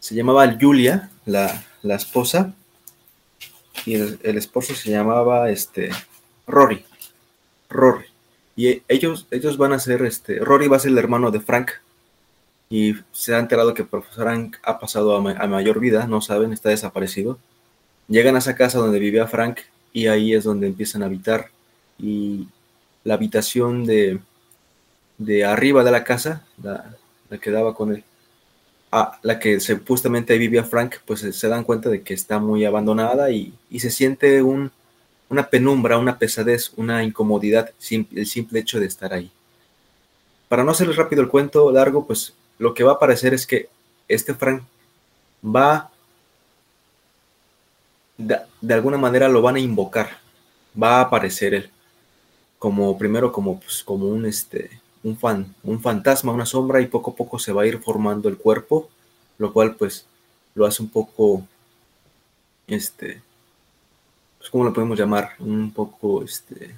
se llamaba Julia, la, la esposa, y el, esposo se llamaba, este, Rory, Rory. Y ellos, ellos van a ser, este, Rory va a ser el hermano de Frank, y se ha enterado que profesor Frank ha pasado a, a mayor vida, no saben, está desaparecido Llegan a esa casa donde vivía Frank y ahí es donde empiezan a habitar. Y la habitación de, de arriba de la casa, la, que daba con él, a la que supuestamente vivía Frank, pues se dan cuenta de que está muy abandonada y, se siente un, una penumbra, una pesadez, una incomodidad, el simple hecho de estar ahí. Para no hacerles rápido el cuento largo, pues lo que va a aparecer es que este Frank va de, alguna manera lo van a invocar, va a aparecer él, como primero como, pues, como un, este, un, fan, un fantasma, una sombra, y poco a poco se va a ir formando el cuerpo, lo cual pues lo hace un poco, este, pues, ¿cómo lo podemos llamar? Un poco, este,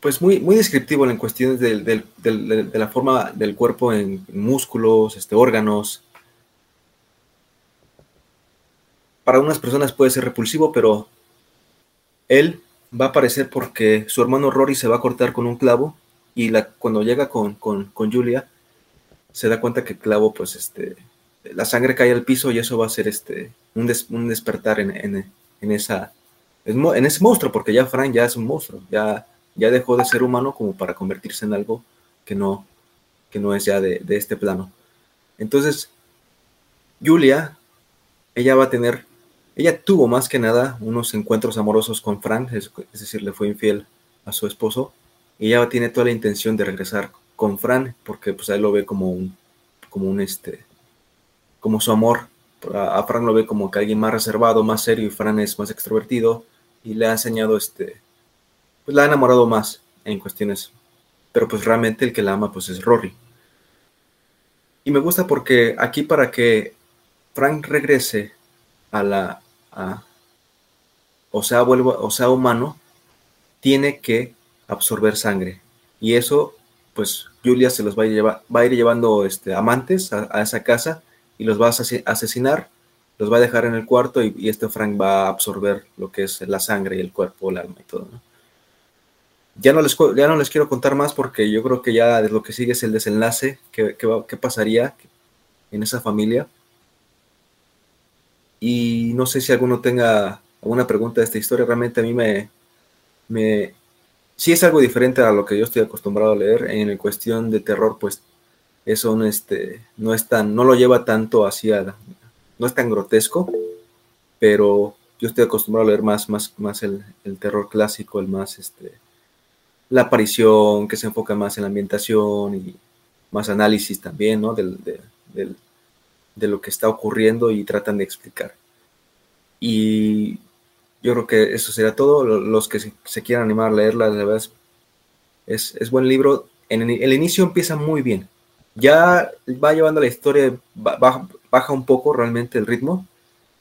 pues muy, muy descriptivo en cuestiones de la forma del cuerpo en músculos, este, órganos, para unas personas puede ser repulsivo, pero él va a aparecer porque su hermano Rory se va a cortar con un clavo y la, cuando llega con, Julia se da cuenta que el clavo, pues, este, la sangre cae al piso y eso va a ser este, un, despertar en, en, esa, en ese monstruo, porque ya Frank ya es un monstruo, ya, ya dejó de ser humano como para convertirse en algo que no, que no es ya de, de este plano. Entonces, Julia, ella va a tener ella tuvo más que nada unos encuentros amorosos con Frank, es, decir, le fue infiel a su esposo, y ella tiene toda la intención de regresar con Frank, porque pues a él lo ve como un, como un este, como su amor. A, Frank lo ve como que alguien más reservado, más serio, y Fran es más extrovertido, y le ha enseñado este, pues la ha enamorado más en cuestiones, pero pues realmente el que la ama pues es Rory. Y me gusta porque aquí para que Frank regrese a la, o sea, vuelva, o sea, humano, tiene que absorber sangre. Y eso, pues Julia se los va a, llevar, va a ir llevando este, amantes a, esa casa y los va a asesinar, los va a dejar en el cuarto y, este Frank va a absorber lo que es la sangre y el cuerpo, el alma y todo. Ya, no les, ya no les quiero contar más porque yo creo que ya lo que sigue es el desenlace, qué, qué pasaría en esa familia. Y no sé si alguno tenga alguna pregunta de esta historia. Realmente a mí me, me... Sí es algo diferente a lo que yo estoy acostumbrado a leer. En el cuestión de terror, pues eso no, este, no es tan... No lo lleva tanto hacia... no es tan grotesco, pero yo estoy acostumbrado a leer más, más, más el, terror clásico, el más, este, la aparición, que se enfoca más en la ambientación y más análisis también, ¿no? Del, de lo que está ocurriendo y tratan de explicar. Y yo creo que eso será todo. Los que se, quieran animar a leerla, de verdad, es, es, buen libro. En el, inicio empieza muy bien. Ya va llevando la historia, baja, un poco realmente el ritmo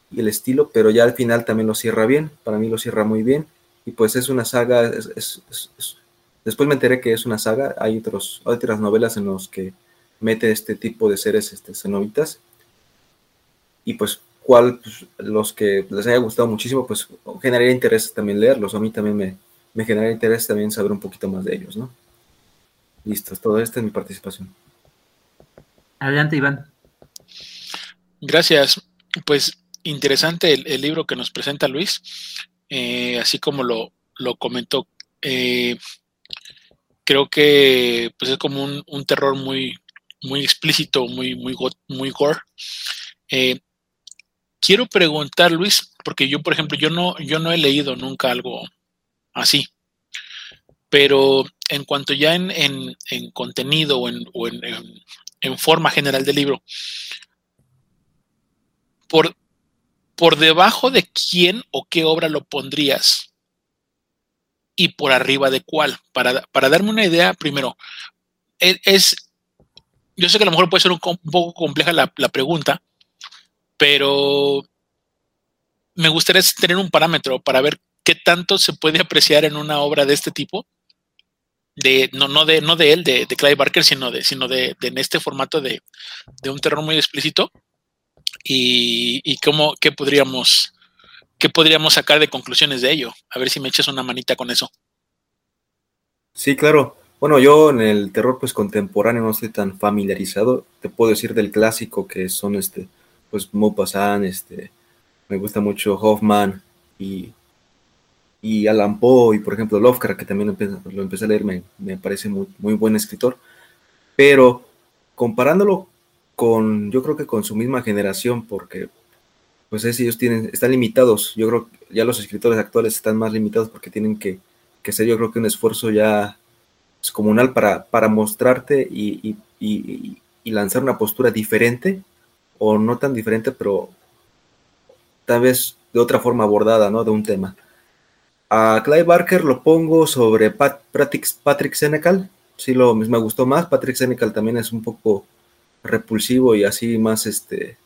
y el estilo, pero ya al final también lo cierra bien. Para mí lo cierra muy bien. Y pues es una saga. después me enteré que es una saga. Hay otros, otras novelas en los que mete este tipo de seres este, cenobitas. Y pues cual pues, los que les haya gustado muchísimo, pues generaría interés también leerlos. A mí también me, me generaría interés también saber un poquito más de ellos, ¿no? Listo, todo esto es mi participación. Adelante, Iván. Gracias. Pues interesante el, libro que nos presenta Luis, eh, así como lo, lo comentó. Eh, creo que pues es como un, terror muy, muy explícito, muy, muy, muy gore. Eh, quiero preguntar, Luis, porque yo, por ejemplo, yo no, yo no he leído nunca algo así. Pero en cuanto ya en, contenido o, en, forma general del libro, por, por debajo de quién o qué obra lo pondrías y por arriba de cuál. Para, darme una idea, primero, e, es, yo sé que a lo mejor puede ser un, poco compleja la pregunta, pero me gustaría tener un parámetro para ver qué tanto se puede apreciar en una obra de este tipo. De, no, no, de, no de él, de, de Clive Barker, sino de, sino de, en este formato de, un terror muy explícito. Y, cómo, qué podríamos, qué podríamos sacar de conclusiones de ello. A ver si me echas una manita con eso. Sí, claro. Bueno, yo en el terror pues contemporáneo no estoy tan familiarizado. Te puedo decir del clásico que son este pues Maupassant, este, me gusta mucho Hoffman y, y Alan Poe y por ejemplo Lovecraft, que también lo empecé, a leer, me, parece muy, muy buen escritor, pero comparándolo con, yo creo que con su misma generación, porque pues es, ellos tienen, están limitados, yo creo que ya los escritores actuales están más limitados porque tienen que, que ser yo creo que un esfuerzo ya comunal para, para mostrarte y, y, y lanzar una postura diferente o no tan diferente, pero tal vez de otra forma abordada, ¿no? De un tema. A Clive Barker lo pongo sobre Patrick, Patrick Senecal, sí lo, me gustó más. Patrick Senecal también es un poco repulsivo y así más, este,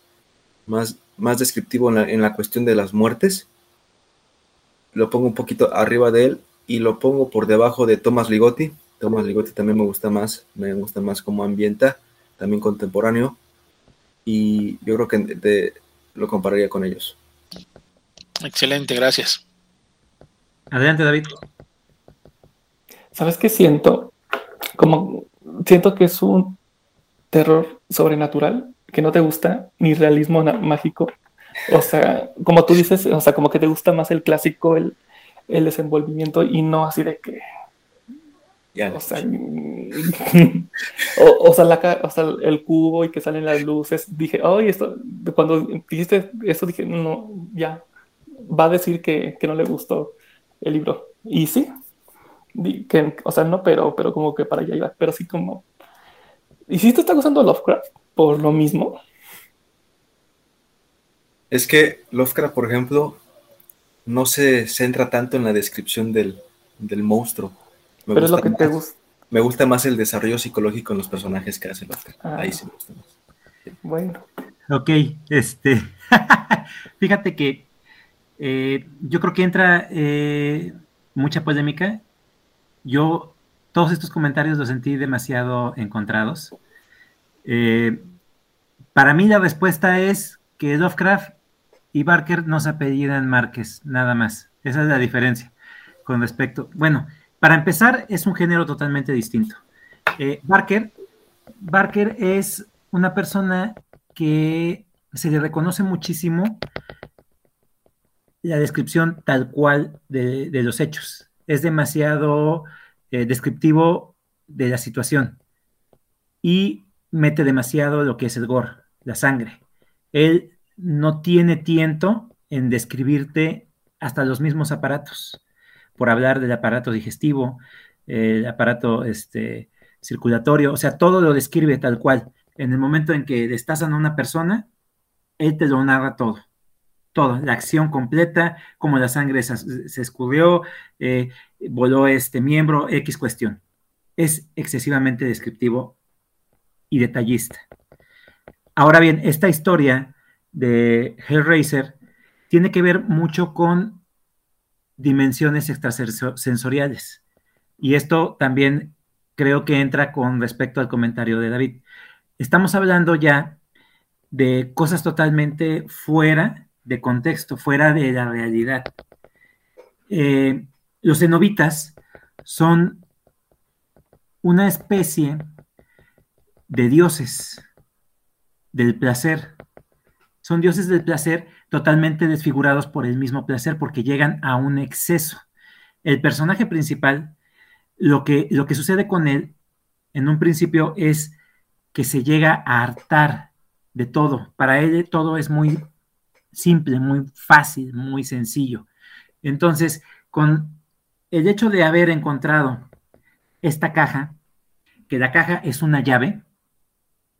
más, más descriptivo en la, en la cuestión de las muertes. Lo pongo un poquito arriba de él y lo pongo por debajo de Thomas Ligotti. Thomas Ligotti también me gusta más, me gusta más como ambienta, también contemporáneo y yo creo que lo compararía con ellos. Excelente, gracias. Adelante, David. ¿Sabes qué siento? Como siento que es un terror sobrenatural que no te gusta ni realismo mágico. O sea, como tú dices, o sea, como que te gusta más el clásico, el, el desenvolvimiento y no así de que o, sea, o, sea, el cubo y que salen las luces. Dije, ay, esto, cuando dijiste eso, dije, no, ya, va a decir que, no le gustó el libro. Y sí, que, o sea, no, pero, pero como que para allá iba, pero sí como... ¿Y si te está gustando Lovecraft por lo mismo? Es que Lovecraft, por ejemplo, no se centra tanto en la descripción del, del monstruo pero es lo que te gusta. Me gusta más el desarrollo psicológico en los personajes que hace Lovecraft. Ah. Ahí sí me gusta más. Bueno. Ok, este. Fíjate que eh, yo creo que entra eh, mucha polémica. Yo todos estos comentarios los sentí demasiado encontrados. Eh, para mí la respuesta es que Lovecraft y Barker no se apellidan Márquez, nada más. Esa es la diferencia con respecto. Bueno, para empezar, es un género totalmente distinto. Eh, Barker, Barker es una persona que se le reconoce muchísimo la descripción tal cual de, los hechos. Es demasiado eh, descriptivo de la situación y mete demasiado lo que es el gore, la sangre. Él no tiene tiento en describirte hasta los mismos aparatos, por hablar del aparato digestivo, el aparato este, circulatorio, o sea, todo lo describe tal cual. En el momento en que destazan a una persona, él te lo narra todo, todo, la acción completa, cómo la sangre se, escurrió, eh, voló este miembro, X cuestión. Es excesivamente descriptivo y detallista. Ahora bien, esta historia de Hellraiser tiene que ver mucho con dimensiones extrasensoriales. Y esto también creo que entra con respecto al comentario de David. Estamos hablando ya de cosas totalmente fuera de contexto, fuera de la realidad. Eh, los cenobitas son una especie de dioses del placer. Son dioses del placer totalmente desfigurados por el mismo placer porque llegan a un exceso. El personaje principal, lo que, lo que sucede con él en un principio es que se llega a hartar de todo. Para él todo es muy simple, muy fácil, muy sencillo. Entonces, con el hecho de haber encontrado esta caja, que la caja es una llave,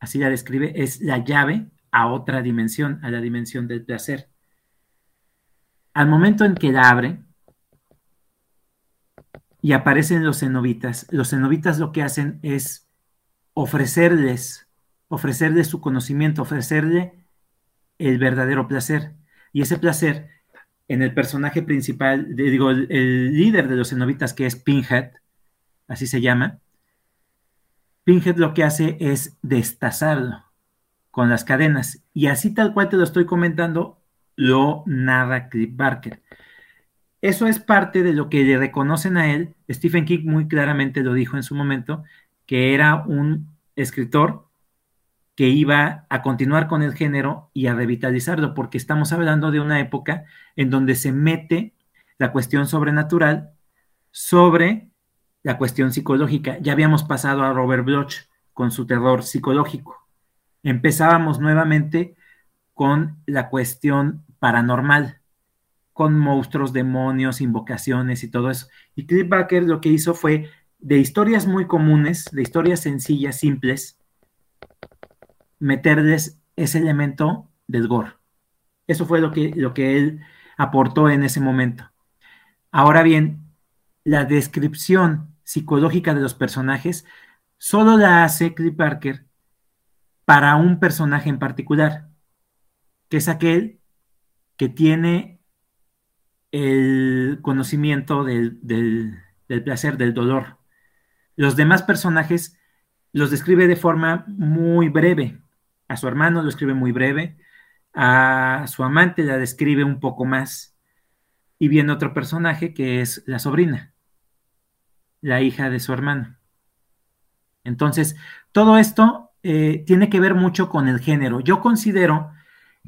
así la describe, es la llave a otra dimensión, a la dimensión del placer. Al momento en que la abre y aparecen los cenobitas, los cenobitas lo que hacen es ofrecerles, ofrecerles su conocimiento, ofrecerle el verdadero placer. Y ese placer en el personaje principal, digo, el, el, líder de los cenobitas, que es Pinhead, así se llama, Pinhead lo que hace es destazarlo con las cadenas. Y así tal cual te lo estoy comentando, lo narra Cliff Barker. Eso es parte de lo que le reconocen a él. Stephen King muy claramente lo dijo en su momento, que era un escritor que iba a continuar con el género y a revitalizarlo, porque estamos hablando de una época en donde se mete la cuestión sobrenatural sobre la cuestión psicológica. Ya habíamos pasado a Robert Bloch con su terror psicológico. Empezábamos nuevamente con la cuestión paranormal, con monstruos, demonios, invocaciones y todo eso. Y Cliff Barker lo que hizo fue de historias muy comunes, de historias sencillas, simples, meterles ese elemento del gore. Eso fue lo que, lo que él aportó en ese momento. Ahora bien, la descripción psicológica de los personajes solo la hace Cliff Parker para un personaje en particular, que es aquel que tiene el conocimiento del, del placer, del dolor. Los demás personajes los describe de forma muy breve. A su hermano lo escribe muy breve, a su amante la describe un poco más, y viene otro personaje que es la sobrina la hija de su hermano. Entonces, todo esto eh, tiene que ver mucho con el género. Yo considero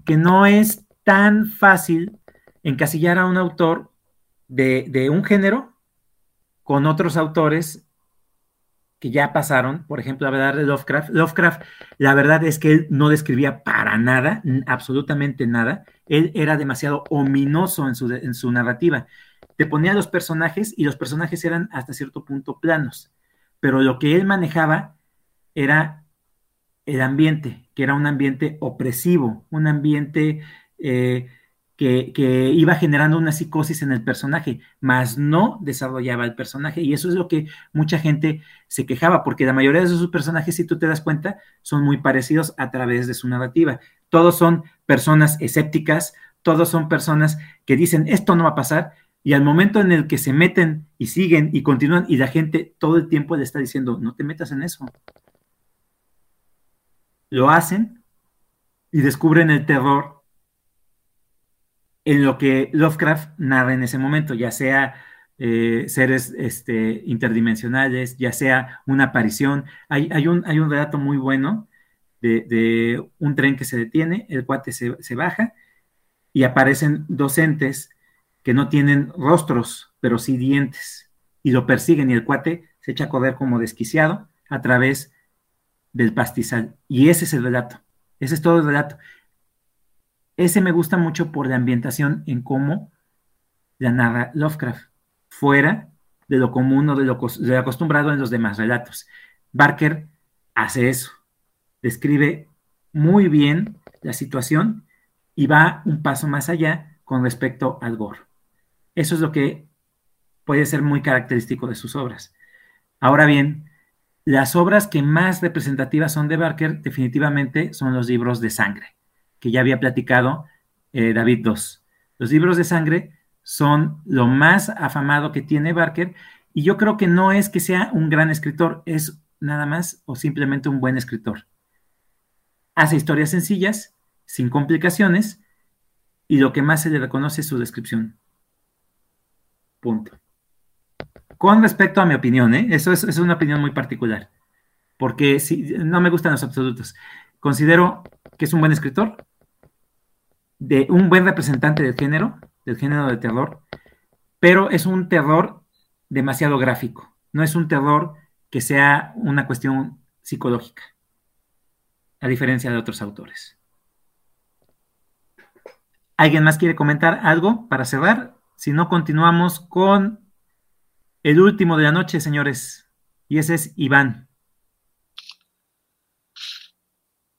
que no es tan fácil encasillar a un autor de, un género con otros autores que ya pasaron, por ejemplo, hablar de Lovecraft. Lovecraft, la verdad es que él no describía para nada, absolutamente nada. Él era demasiado ominoso en su, en su narrativa te ponía los personajes y los personajes eran hasta cierto punto planos, pero lo que él manejaba era el ambiente, que era un ambiente opresivo, un ambiente eh, que, que, iba generando una psicosis en el personaje, más no desarrollaba el personaje. Y eso es lo que mucha gente se quejaba, porque la mayoría de esos personajes, si tú te das cuenta, son muy parecidos a través de su narrativa. Todos son personas escépticas, todos son personas que dicen, esto no va a pasar, y al momento en el que se meten y siguen y continúan y la gente todo el tiempo le está diciendo, no te metas en eso. Lo hacen y descubren el terror en lo que Lovecraft narra en ese momento, ya sea eh, seres este, interdimensionales, ya sea una aparición. Hay, un, hay un relato muy bueno de, un tren que se detiene, el cuate se, baja y aparecen docentes que no tienen rostros, pero sí dientes, y lo persiguen y el cuate se echa a correr como desquiciado a través del pastizal. Y ese es el relato, ese es todo el relato. ese me gusta mucho por la ambientación en cómo la narra Lovecraft, fuera de lo común o de lo, acostumbrado en los demás relatos. Barker hace eso, describe muy bien la situación y va un paso más allá con respecto al gore. Eso es lo que puede ser muy característico de sus obras. Ahora bien, las obras que más representativas son de Barker definitivamente son los libros de sangre, que ya había platicado eh, David II. Los libros de sangre son lo más afamado que tiene Barker y yo creo que no es que sea un gran escritor, es nada más o simplemente un buen escritor. Hace historias sencillas, sin complicaciones, y lo que más se le reconoce es su descripción. Punto. Con respecto a mi opinión, ¿eh? eso es, una opinión muy particular, porque no me gustan los absolutos. Considero que es un buen escritor, de un buen representante del género, del género de terror, pero es un terror demasiado gráfico, no es un terror que sea una cuestión psicológica, a diferencia de otros autores. ¿Alguien más quiere comentar algo para cerrar? Si no, continuamos con el último de la noche, señores, y ese es Iván.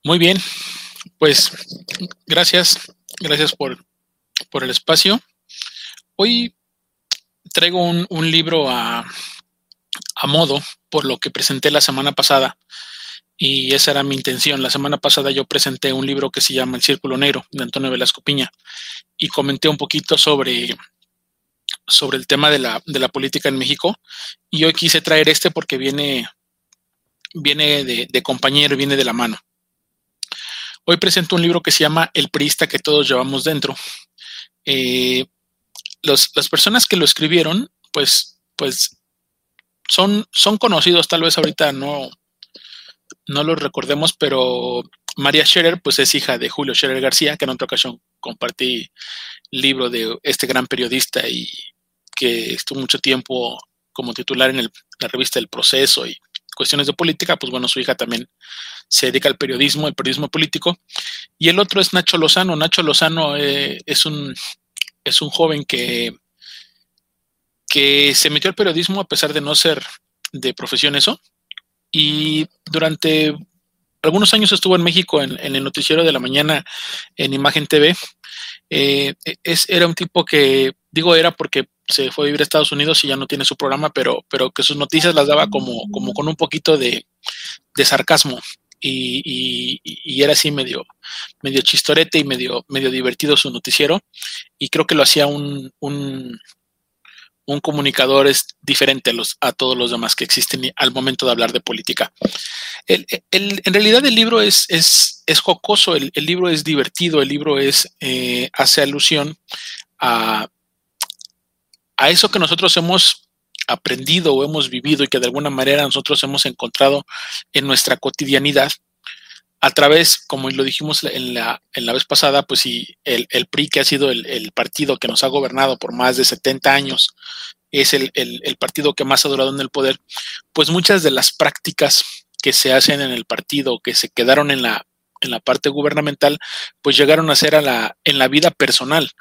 Muy bien, pues gracias, gracias por por el espacio. Hoy traigo un, libro a, a, modo por lo que presenté la semana pasada y esa era mi intención. La semana pasada yo presenté un libro que se llama El Círculo Negro de Antonio Velasco Piña y comenté un poquito sobre, sobre el tema de la, de la política en México y hoy quise traer este porque viene, viene de, compañero, viene de la mano. Hoy presento un libro que se llama El Priista que todos llevamos dentro eh, las personas que lo escribieron, pues, pues son, son conocidos, tal vez ahorita no, no los recordemos, pero María Scherer, pues es hija de Julio Scherer García, que en otra ocasión compartí libro de este gran periodista y que estuvo mucho tiempo como titular en la revista El Proceso y cuestiones de política, pues bueno, su hija también se dedica al periodismo, el periodismo político. Y el otro es Nacho Lozano. Nacho Lozano eh, es, un, es un joven que, que se metió al periodismo a pesar de no ser de profesión eso. Y durante algunos años estuvo en México en, el noticiero de la mañana en Imagen TV. Eh, es, era un tipo que, digo, era porque se fue a vivir a Estados Unidos y ya no tiene su programa, pero, pero que sus noticias las daba como, como con un poquito de, de sarcasmo y, era así medio, medio chistorete y medio, medio divertido su noticiero. Y creo que lo hacía un, un, comunicador es diferente a, todos los demás que existen al momento de hablar de política. El, en realidad el libro es, es, es jocoso, el, libro es divertido, el libro es, eh, hace alusión a, a eso que nosotros hemos aprendido o hemos vivido y que de alguna manera nosotros hemos encontrado en nuestra cotidianidad a través, como lo dijimos en la, en la vez pasada, pues sí, el, el PRI, que ha sido el, partido que nos ha gobernado por más de 70 años, es el, el, partido que más ha durado en el poder, pues muchas de las prácticas que se hacen en el partido, que se quedaron en la, en la parte gubernamental, pues llegaron a ser a la, en la vida personal.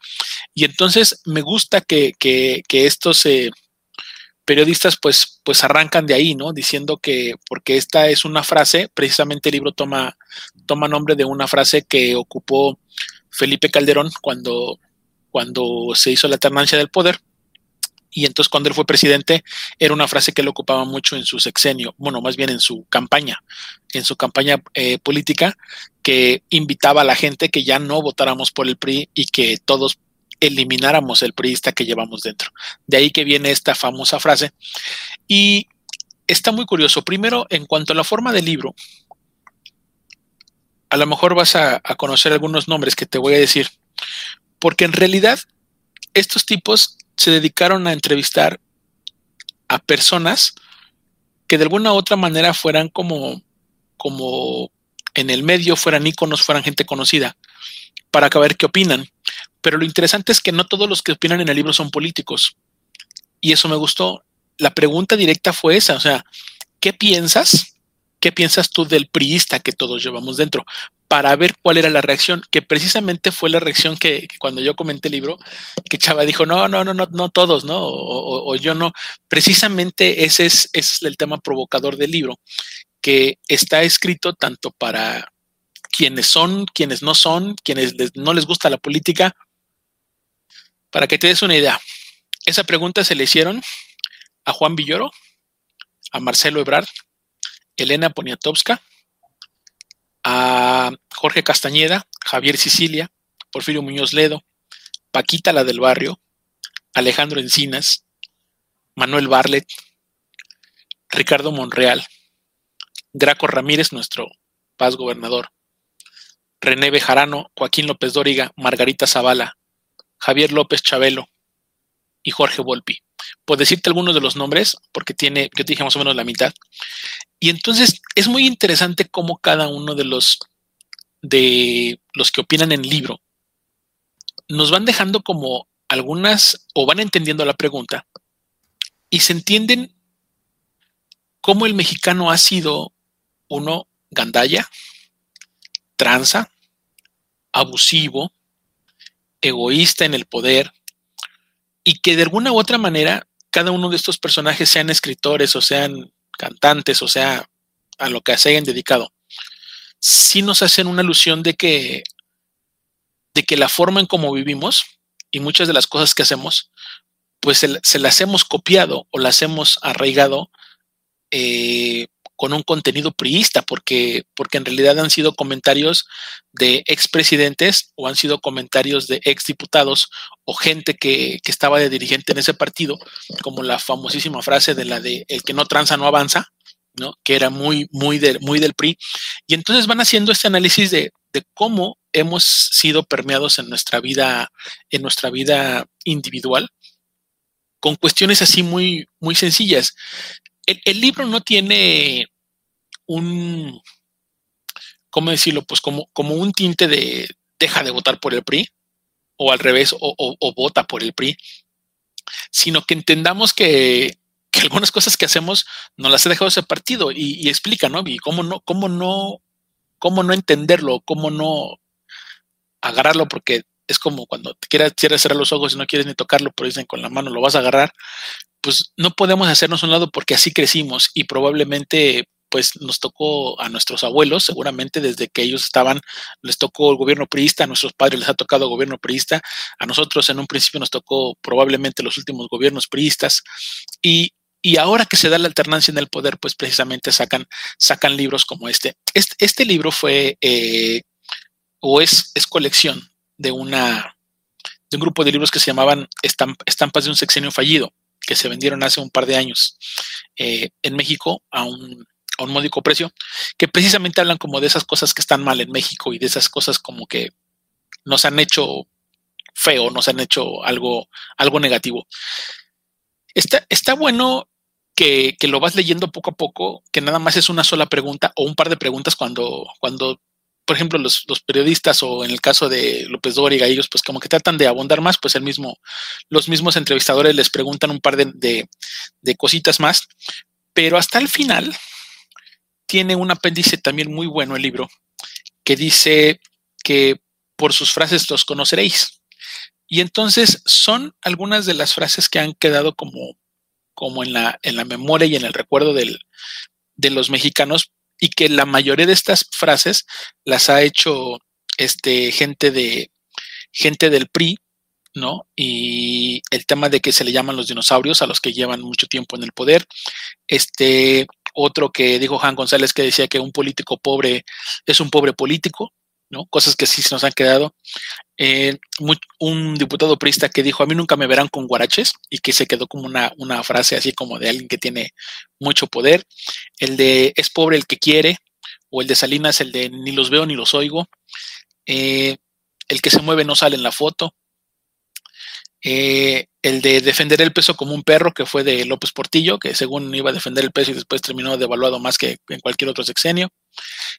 Y entonces me gusta que, que, que esto se periodistas pues, pues arrancan de ahí, ¿no? Diciendo que, porque esta es una frase, precisamente el libro toma, toma nombre de una frase que ocupó Felipe Calderón cuando, cuando se hizo la alternancia del poder. Y entonces cuando él fue presidente era una frase que él ocupaba mucho en su sexenio, bueno, más bien en su campaña, en su campaña eh, política, que invitaba a la gente que ya no votáramos por el PRI y que todos elimináramos el priista que llevamos dentro. De ahí que viene esta famosa frase. Y está muy curioso. Primero, en cuanto a la forma del libro, a lo mejor vas a, conocer algunos nombres que te voy a decir, porque en realidad estos tipos se dedicaron a entrevistar a personas que de alguna u otra manera fueran como, como en el medio, fueran íconos, fueran gente conocida, para ver qué opinan. Pero lo interesante es que no todos los que opinan en el libro son políticos. Y eso me gustó. La pregunta directa fue esa, o sea, ¿qué piensas ¿qué piensas tú del priista que todos llevamos dentro? Para ver cuál era la reacción, que precisamente fue la reacción que, cuando yo comenté el libro, que Chava dijo, no, no, no, no, no todos, ¿no? O, yo no. Precisamente ese es, el tema provocador del libro, que está escrito tanto para quienes son, quienes no son, quienes no les gusta la política. Para que te des una idea, esa pregunta se le hicieron a Juan Villoro, a Marcelo Ebrard, Elena Poniatowska, a Jorge Castañeda, Javier Sicilia, Porfirio Muñoz Ledo, Paquita la del barrio, Alejandro Encinas, Manuel Barlet, Ricardo Monreal, Graco Ramírez, nuestro paz gobernador, René Bejarano, Joaquín López Dóriga, Margarita Zavala, Javier López Chabelo y Jorge Volpi. Por decirte algunos de los nombres, porque tiene, yo te dije más o menos la mitad, y entonces es muy interesante cómo cada uno de los de los que opinan en el libro nos van dejando como algunas o van entendiendo la pregunta y se entienden cómo el mexicano ha sido uno gandalla, tranza, abusivo, egoísta en el poder y que de alguna u otra manera cada uno de estos personajes sean escritores o sean cantantes, o sea, a lo que se hayan dedicado, sí nos hacen una alusión de que, de que la forma en cómo vivimos y muchas de las cosas que hacemos, pues se, las hemos copiado o las hemos arraigado eh, con un contenido priista, porque, porque en realidad han sido comentarios de expresidentes o han sido comentarios de exdiputados o gente que, que, estaba de dirigente en ese partido, como la famosísima frase de la de el que no tranza no avanza, ¿no? que era muy, muy, muy del PRI. Y entonces van haciendo este análisis de, de cómo hemos sido permeados en nuestra vida, en nuestra vida individual, con cuestiones así muy, muy sencillas el, libro no tiene un, ¿cómo decirlo? Pues como, como un tinte de deja de votar por el PRI, o al revés, o, vota por el PRI, sino que entendamos que, algunas cosas que hacemos no las ha dejado ese partido y, explica, ¿no? Y cómo no, cómo no, cómo no entenderlo, cómo no agarrarlo, porque es como cuando te quieres cerrar los ojos y no quieres ni tocarlo, pero dicen con la mano lo vas a agarrar, pues no podemos hacernos un lado porque así crecimos y probablemente pues nos tocó a nuestros abuelos, seguramente desde que ellos estaban, les tocó el gobierno priista, a nuestros padres les ha tocado el gobierno priista, a nosotros en un principio nos tocó probablemente los últimos gobiernos priistas y, ahora que se da la alternancia en el poder, pues precisamente sacan, sacan libros como este. Este, este libro fue eh, o es, es colección de una de un grupo de libros que se llamaban Estampas de un sexenio fallido que se vendieron hace un par de años eh, en México a un, a un módico precio, que precisamente hablan como de esas cosas que están mal en México y de esas cosas como que nos han hecho feo, nos han hecho algo, algo negativo. Está, está bueno que, que, lo vas leyendo poco a poco, que nada más es una sola pregunta o un par de preguntas cuando, cuando por ejemplo, los, periodistas o en el caso de López Dóriga, ellos pues como que tratan de abundar más, pues el mismo, los mismos entrevistadores les preguntan un par de, cositas más, pero hasta el final tiene un apéndice también muy bueno el libro, que dice que por sus frases los conoceréis. Y entonces son algunas de las frases que han quedado como, como en, la, en la memoria y en el recuerdo del, de los mexicanos y que la mayoría de estas frases las ha hecho este, gente, de, gente del PRI, ¿no? Y el tema de que se le llaman los dinosaurios a los que llevan mucho tiempo en el poder. Este, otro que dijo Juan González que decía que un político pobre es un pobre político, ¿no? Cosas que sí se nos han quedado. Eh, un diputado priista que dijo, a mí nunca me verán con guaraches, y que se quedó como una, una, frase así como de alguien que tiene mucho poder. El de es pobre el que quiere, o el de Salinas, el de ni los veo ni los oigo. Eh, el que se mueve no sale en la foto. Eh, el de defender el peso como un perro, que fue de López Portillo, que según iba a defender el peso y después terminó devaluado más que en cualquier otro sexenio.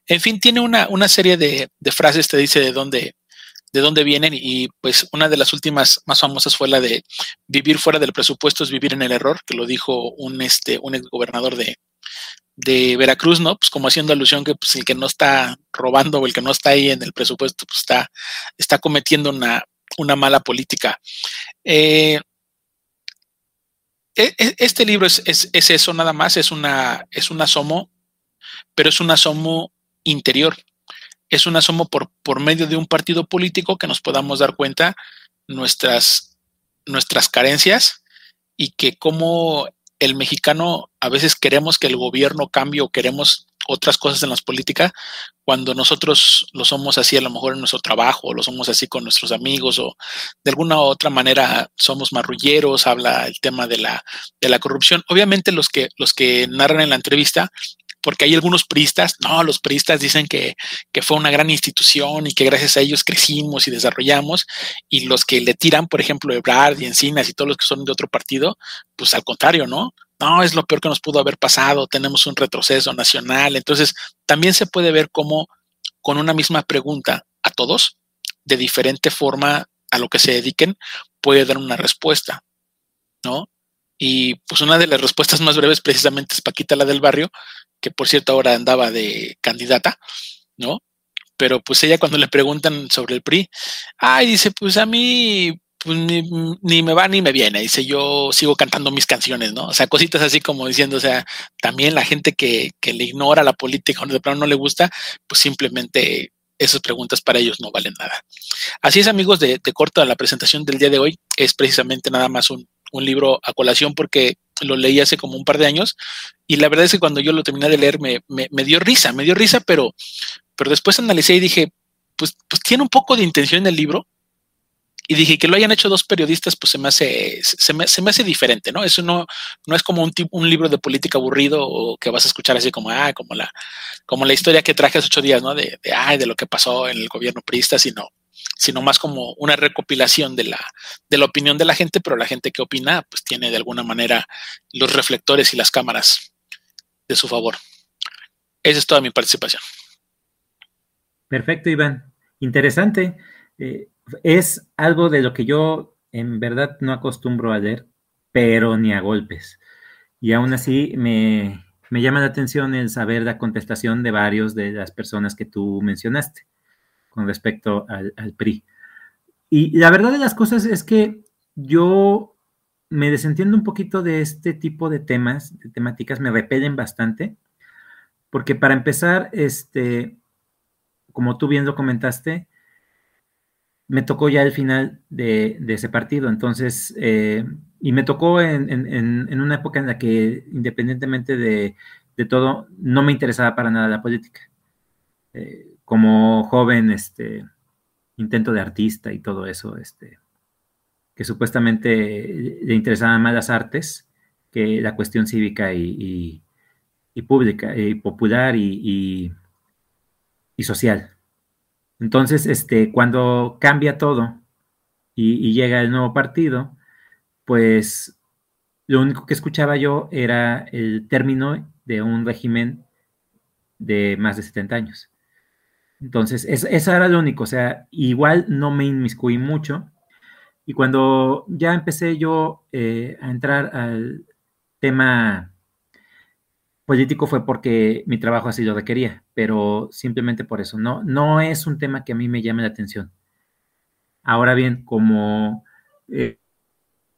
En fin, tiene una, una serie de, de, frases, te dice de dónde, de dónde vienen y pues una de las últimas más famosas fue la de vivir fuera del presupuesto es vivir en el error, que lo dijo un, este, un ex gobernador de, de Veracruz, ¿no? Pues como haciendo alusión que pues, el que no está robando o el que no está ahí en el presupuesto, pues está, está cometiendo una, una mala política. Eh, e, e, este libro es, es, es, eso nada más, es, una, es un asomo, pero es un asomo interior. Es un asomo por, por medio de un partido político que nos podamos dar cuenta nuestras, nuestras carencias y que como el mexicano a veces queremos que el gobierno cambie o queremos otras cosas en las políticas cuando nosotros lo somos así a lo mejor en nuestro trabajo, o lo somos así con nuestros amigos o de alguna u otra manera somos marrulleros, habla el tema de la, de la corrupción. Obviamente los que, los que narran en la entrevista porque hay algunos priistas, no, los priistas dicen que, que, fue una gran institución y que gracias a ellos crecimos y desarrollamos, y los que le tiran, por ejemplo, Ebrard y Encinas y todos los que son de otro partido, pues al contrario, ¿no? No, es lo peor que nos pudo haber pasado, tenemos un retroceso nacional, entonces también se puede ver cómo con una misma pregunta a todos, de diferente forma a lo que se dediquen, puede dar una respuesta, ¿no? Y pues una de las respuestas más breves precisamente es Paquita, la del barrio, que por cierto ahora andaba de candidata, ¿no? Pero pues ella cuando le preguntan sobre el PRI, ay, dice, pues a mí pues, ni, me va ni me viene, dice, yo sigo cantando mis canciones, ¿no? O sea, cositas así como diciendo, o sea, también la gente que, que le ignora la política o de plano no le gusta, pues simplemente esas preguntas para ellos no valen nada. Así es, amigos, de, de corto la presentación del día de hoy, es precisamente nada más un, un libro a colación porque lo leí hace como un par de años y la verdad es que cuando yo lo terminé de leer me, me, dio risa, me dio risa, pero, pero después analicé y dije, pues, pues tiene un poco de intención en el libro y dije que lo hayan hecho dos periodistas, pues se me hace, se me, se me hace diferente, ¿no? Eso no, no es como un, tipo, un libro de política aburrido o que vas a escuchar así como, ah, como la, como la historia que traje hace ocho días, ¿no? De, de, ay, de lo que pasó en el gobierno priista, sino sino más como una recopilación de la, de la opinión de la gente, pero la gente que opina, pues tiene de alguna manera los reflectores y las cámaras de su favor. Esa es toda mi participación. Perfecto, Iván. Interesante. Eh, es algo de lo que yo en verdad no acostumbro a leer, pero ni a golpes. Y aún así me, me llama la atención el saber la contestación de varios de las personas que tú mencionaste con respecto al, PRI. Y la verdad de las cosas es que yo me desentiendo un poquito de este tipo de temas, de temáticas, me repelen bastante, porque para empezar, este, como tú bien lo comentaste, me tocó ya el final de, ese partido, entonces, eh, y me tocó en, una época en la que, independientemente de, todo, no me interesaba para nada la política. Eh, como joven, este, intento de artista y todo eso, este, que supuestamente le interesaban más las artes que la cuestión cívica y, pública, y popular y, social. Entonces, este, cuando cambia todo y, llega el nuevo partido, pues lo único que escuchaba yo era el término de un régimen de más de 70 años. Entonces, eso era lo único, o sea, igual no me inmiscuí mucho. Y cuando ya empecé yo eh, a entrar al tema político fue porque mi trabajo así lo requería, pero simplemente por eso. No, no es un tema que a mí me llame la atención. Ahora bien, como eh,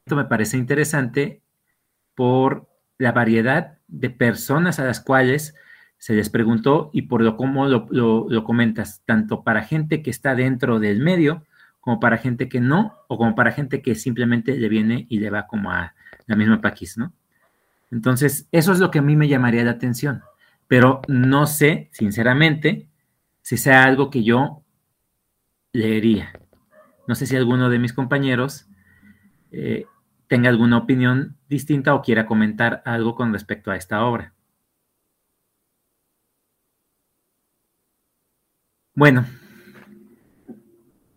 esto me parece interesante por la variedad de personas a las cuales se les preguntó y por lo como lo, comentas, tanto para gente que está dentro del medio, como para gente que no, o como para gente que simplemente le viene y le va como a la misma paquis, ¿no? Entonces, eso es lo que a mí me llamaría la atención, pero no sé, sinceramente, si sea algo que yo leería. No sé si alguno de mis compañeros eh, tenga alguna opinión distinta o quiera comentar algo con respecto a esta obra. Bueno,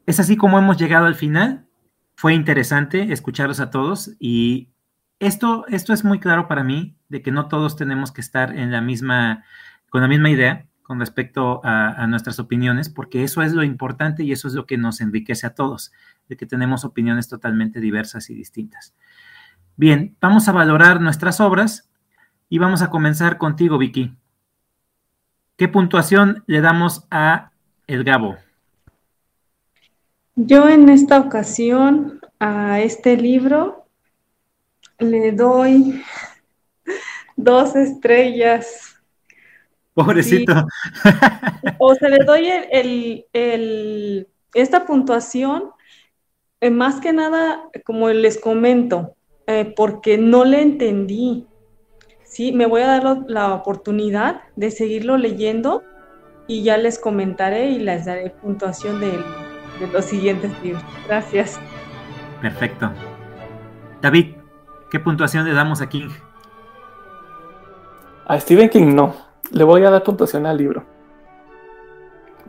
es así como hemos llegado al final. Fue interesante escucharlos a todos y esto, esto es muy claro para mí de que no todos tenemos que estar en la misma, con la misma idea con respecto a, nuestras opiniones, porque eso es lo importante y eso es lo que nos enriquece a todos, de que tenemos opiniones totalmente diversas y distintas. Bien, vamos a valorar nuestras obras Y vamos a comenzar contigo, Vicky. ¿Qué puntuación le damos a El Gabo? Yo en esta ocasión a este libro le doy dos estrellas. Pobrecito. O sea, le doy el, esta puntuación, eh, más que nada, como les comento, eh, porque no le entendí. Sí, me voy a dar la oportunidad de seguirlo leyendo y ya les comentaré y les daré puntuación de, de los siguientes libros. Gracias. Perfecto. David, ¿qué puntuación le damos a King? A Stephen King no. Le voy a dar puntuación al libro.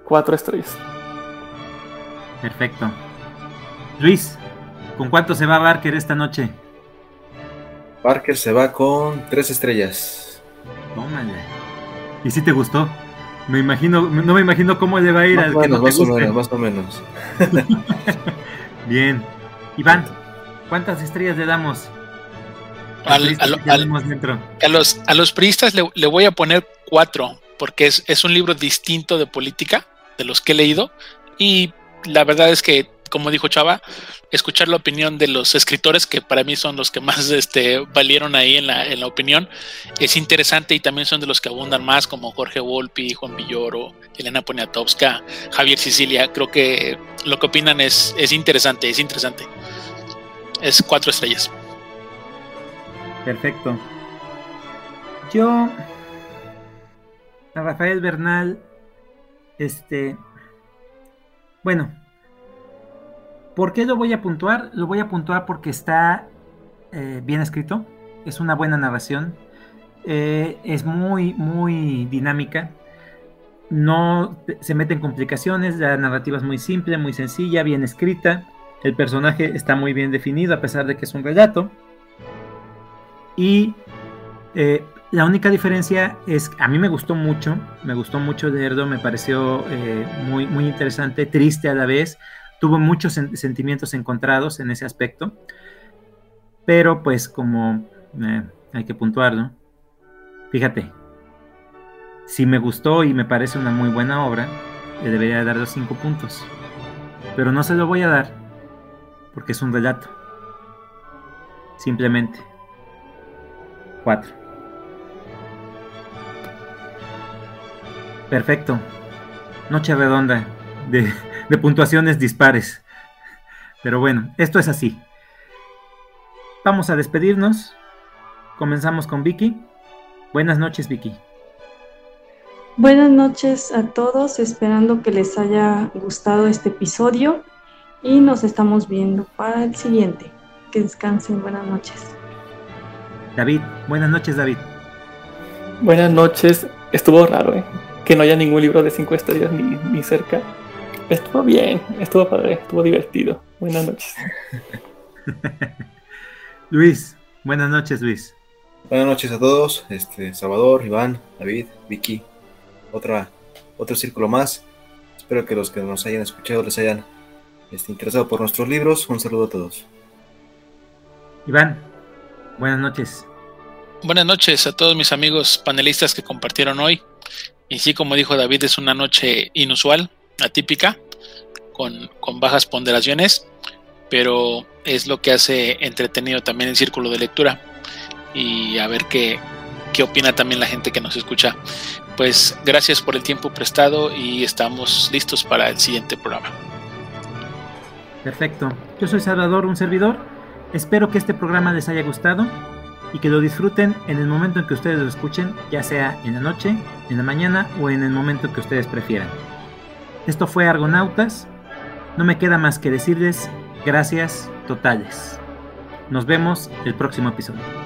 Cuatro estrellas. Perfecto. Luis, ¿con cuánto se va Barker esta noche? Barker se va con tres estrellas. Tómale. ¿Y si te gustó? Me imagino, no me imagino cómo le va a ir al que no más O menos, más o menos. Bien. Iván, ¿cuántas estrellas le damos? a, los, a los priistas le, voy a poner cuatro, porque es, es un libro distinto de política de los que he leído. Y la verdad es que como dijo Chava, escuchar la opinión de los escritores, que para mí son los que más este, valieron ahí en la, opinión, es interesante y también son de los que abundan más, como Jorge Volpi, Juan Villoro, Elena Poniatowska, Javier Sicilia. Creo que lo que opinan es, es interesante, es interesante. Es cuatro estrellas. Perfecto. Yo, a Rafael Bernal, este, bueno, ¿Por qué lo voy a puntuar? Lo voy a puntuar porque está eh, bien escrito, es una buena narración, eh, es muy, muy dinámica, no se mete en complicaciones, la narrativa es muy simple, muy sencilla, bien escrita, el personaje está muy bien definido a pesar de que es un relato. Y eh, la única diferencia es, a mí me gustó mucho, me gustó mucho leerlo, me pareció muy, muy interesante, triste a la vez, tuvo muchos sentimientos encontrados en ese aspecto, pero pues como eh, hay que puntuarlo, fíjate, si me gustó y me parece una muy buena obra, le debería dar los cinco puntos, pero no se lo voy a dar porque es un relato, simplemente cuatro. Perfecto. Noche redonda de de puntuaciones dispares. Pero bueno, esto es así. Vamos a despedirnos. Comenzamos con Vicky. Buenas noches, Vicky. Buenas noches a todos, esperando que les haya gustado este episodio y nos estamos viendo para el siguiente. Que descansen, buenas noches. David, buenas noches, David. Buenas noches, estuvo raro, ¿eh? Que no haya ningún libro de cinco estrellas ni, ni cerca. Estuvo bien, estuvo padre, estuvo divertido. Buenas noches. Luis, buenas noches, Luis. Buenas noches a todos, este, Salvador, Iván, David, Vicky, otra, otro círculo más. Espero que los que nos hayan escuchado les hayan este, interesado por nuestros libros. Un saludo a todos. Iván, buenas noches. Buenas noches a todos mis amigos panelistas que compartieron hoy. Y sí, como dijo David, es una noche inusual atípica, con, bajas ponderaciones, pero es lo que hace entretenido también el círculo de lectura y a ver qué, qué opina también la gente que nos escucha. Pues gracias por el tiempo prestado y estamos listos para el siguiente programa. Perfecto. Yo soy Salvador, un servidor. Espero que este programa les haya gustado y que lo disfruten en el momento en que ustedes lo escuchen, ya sea en la noche, en la mañana o en el momento que ustedes prefieran. Esto fue Argonautas. No me queda más que decirles gracias totales. Nos vemos el próximo episodio.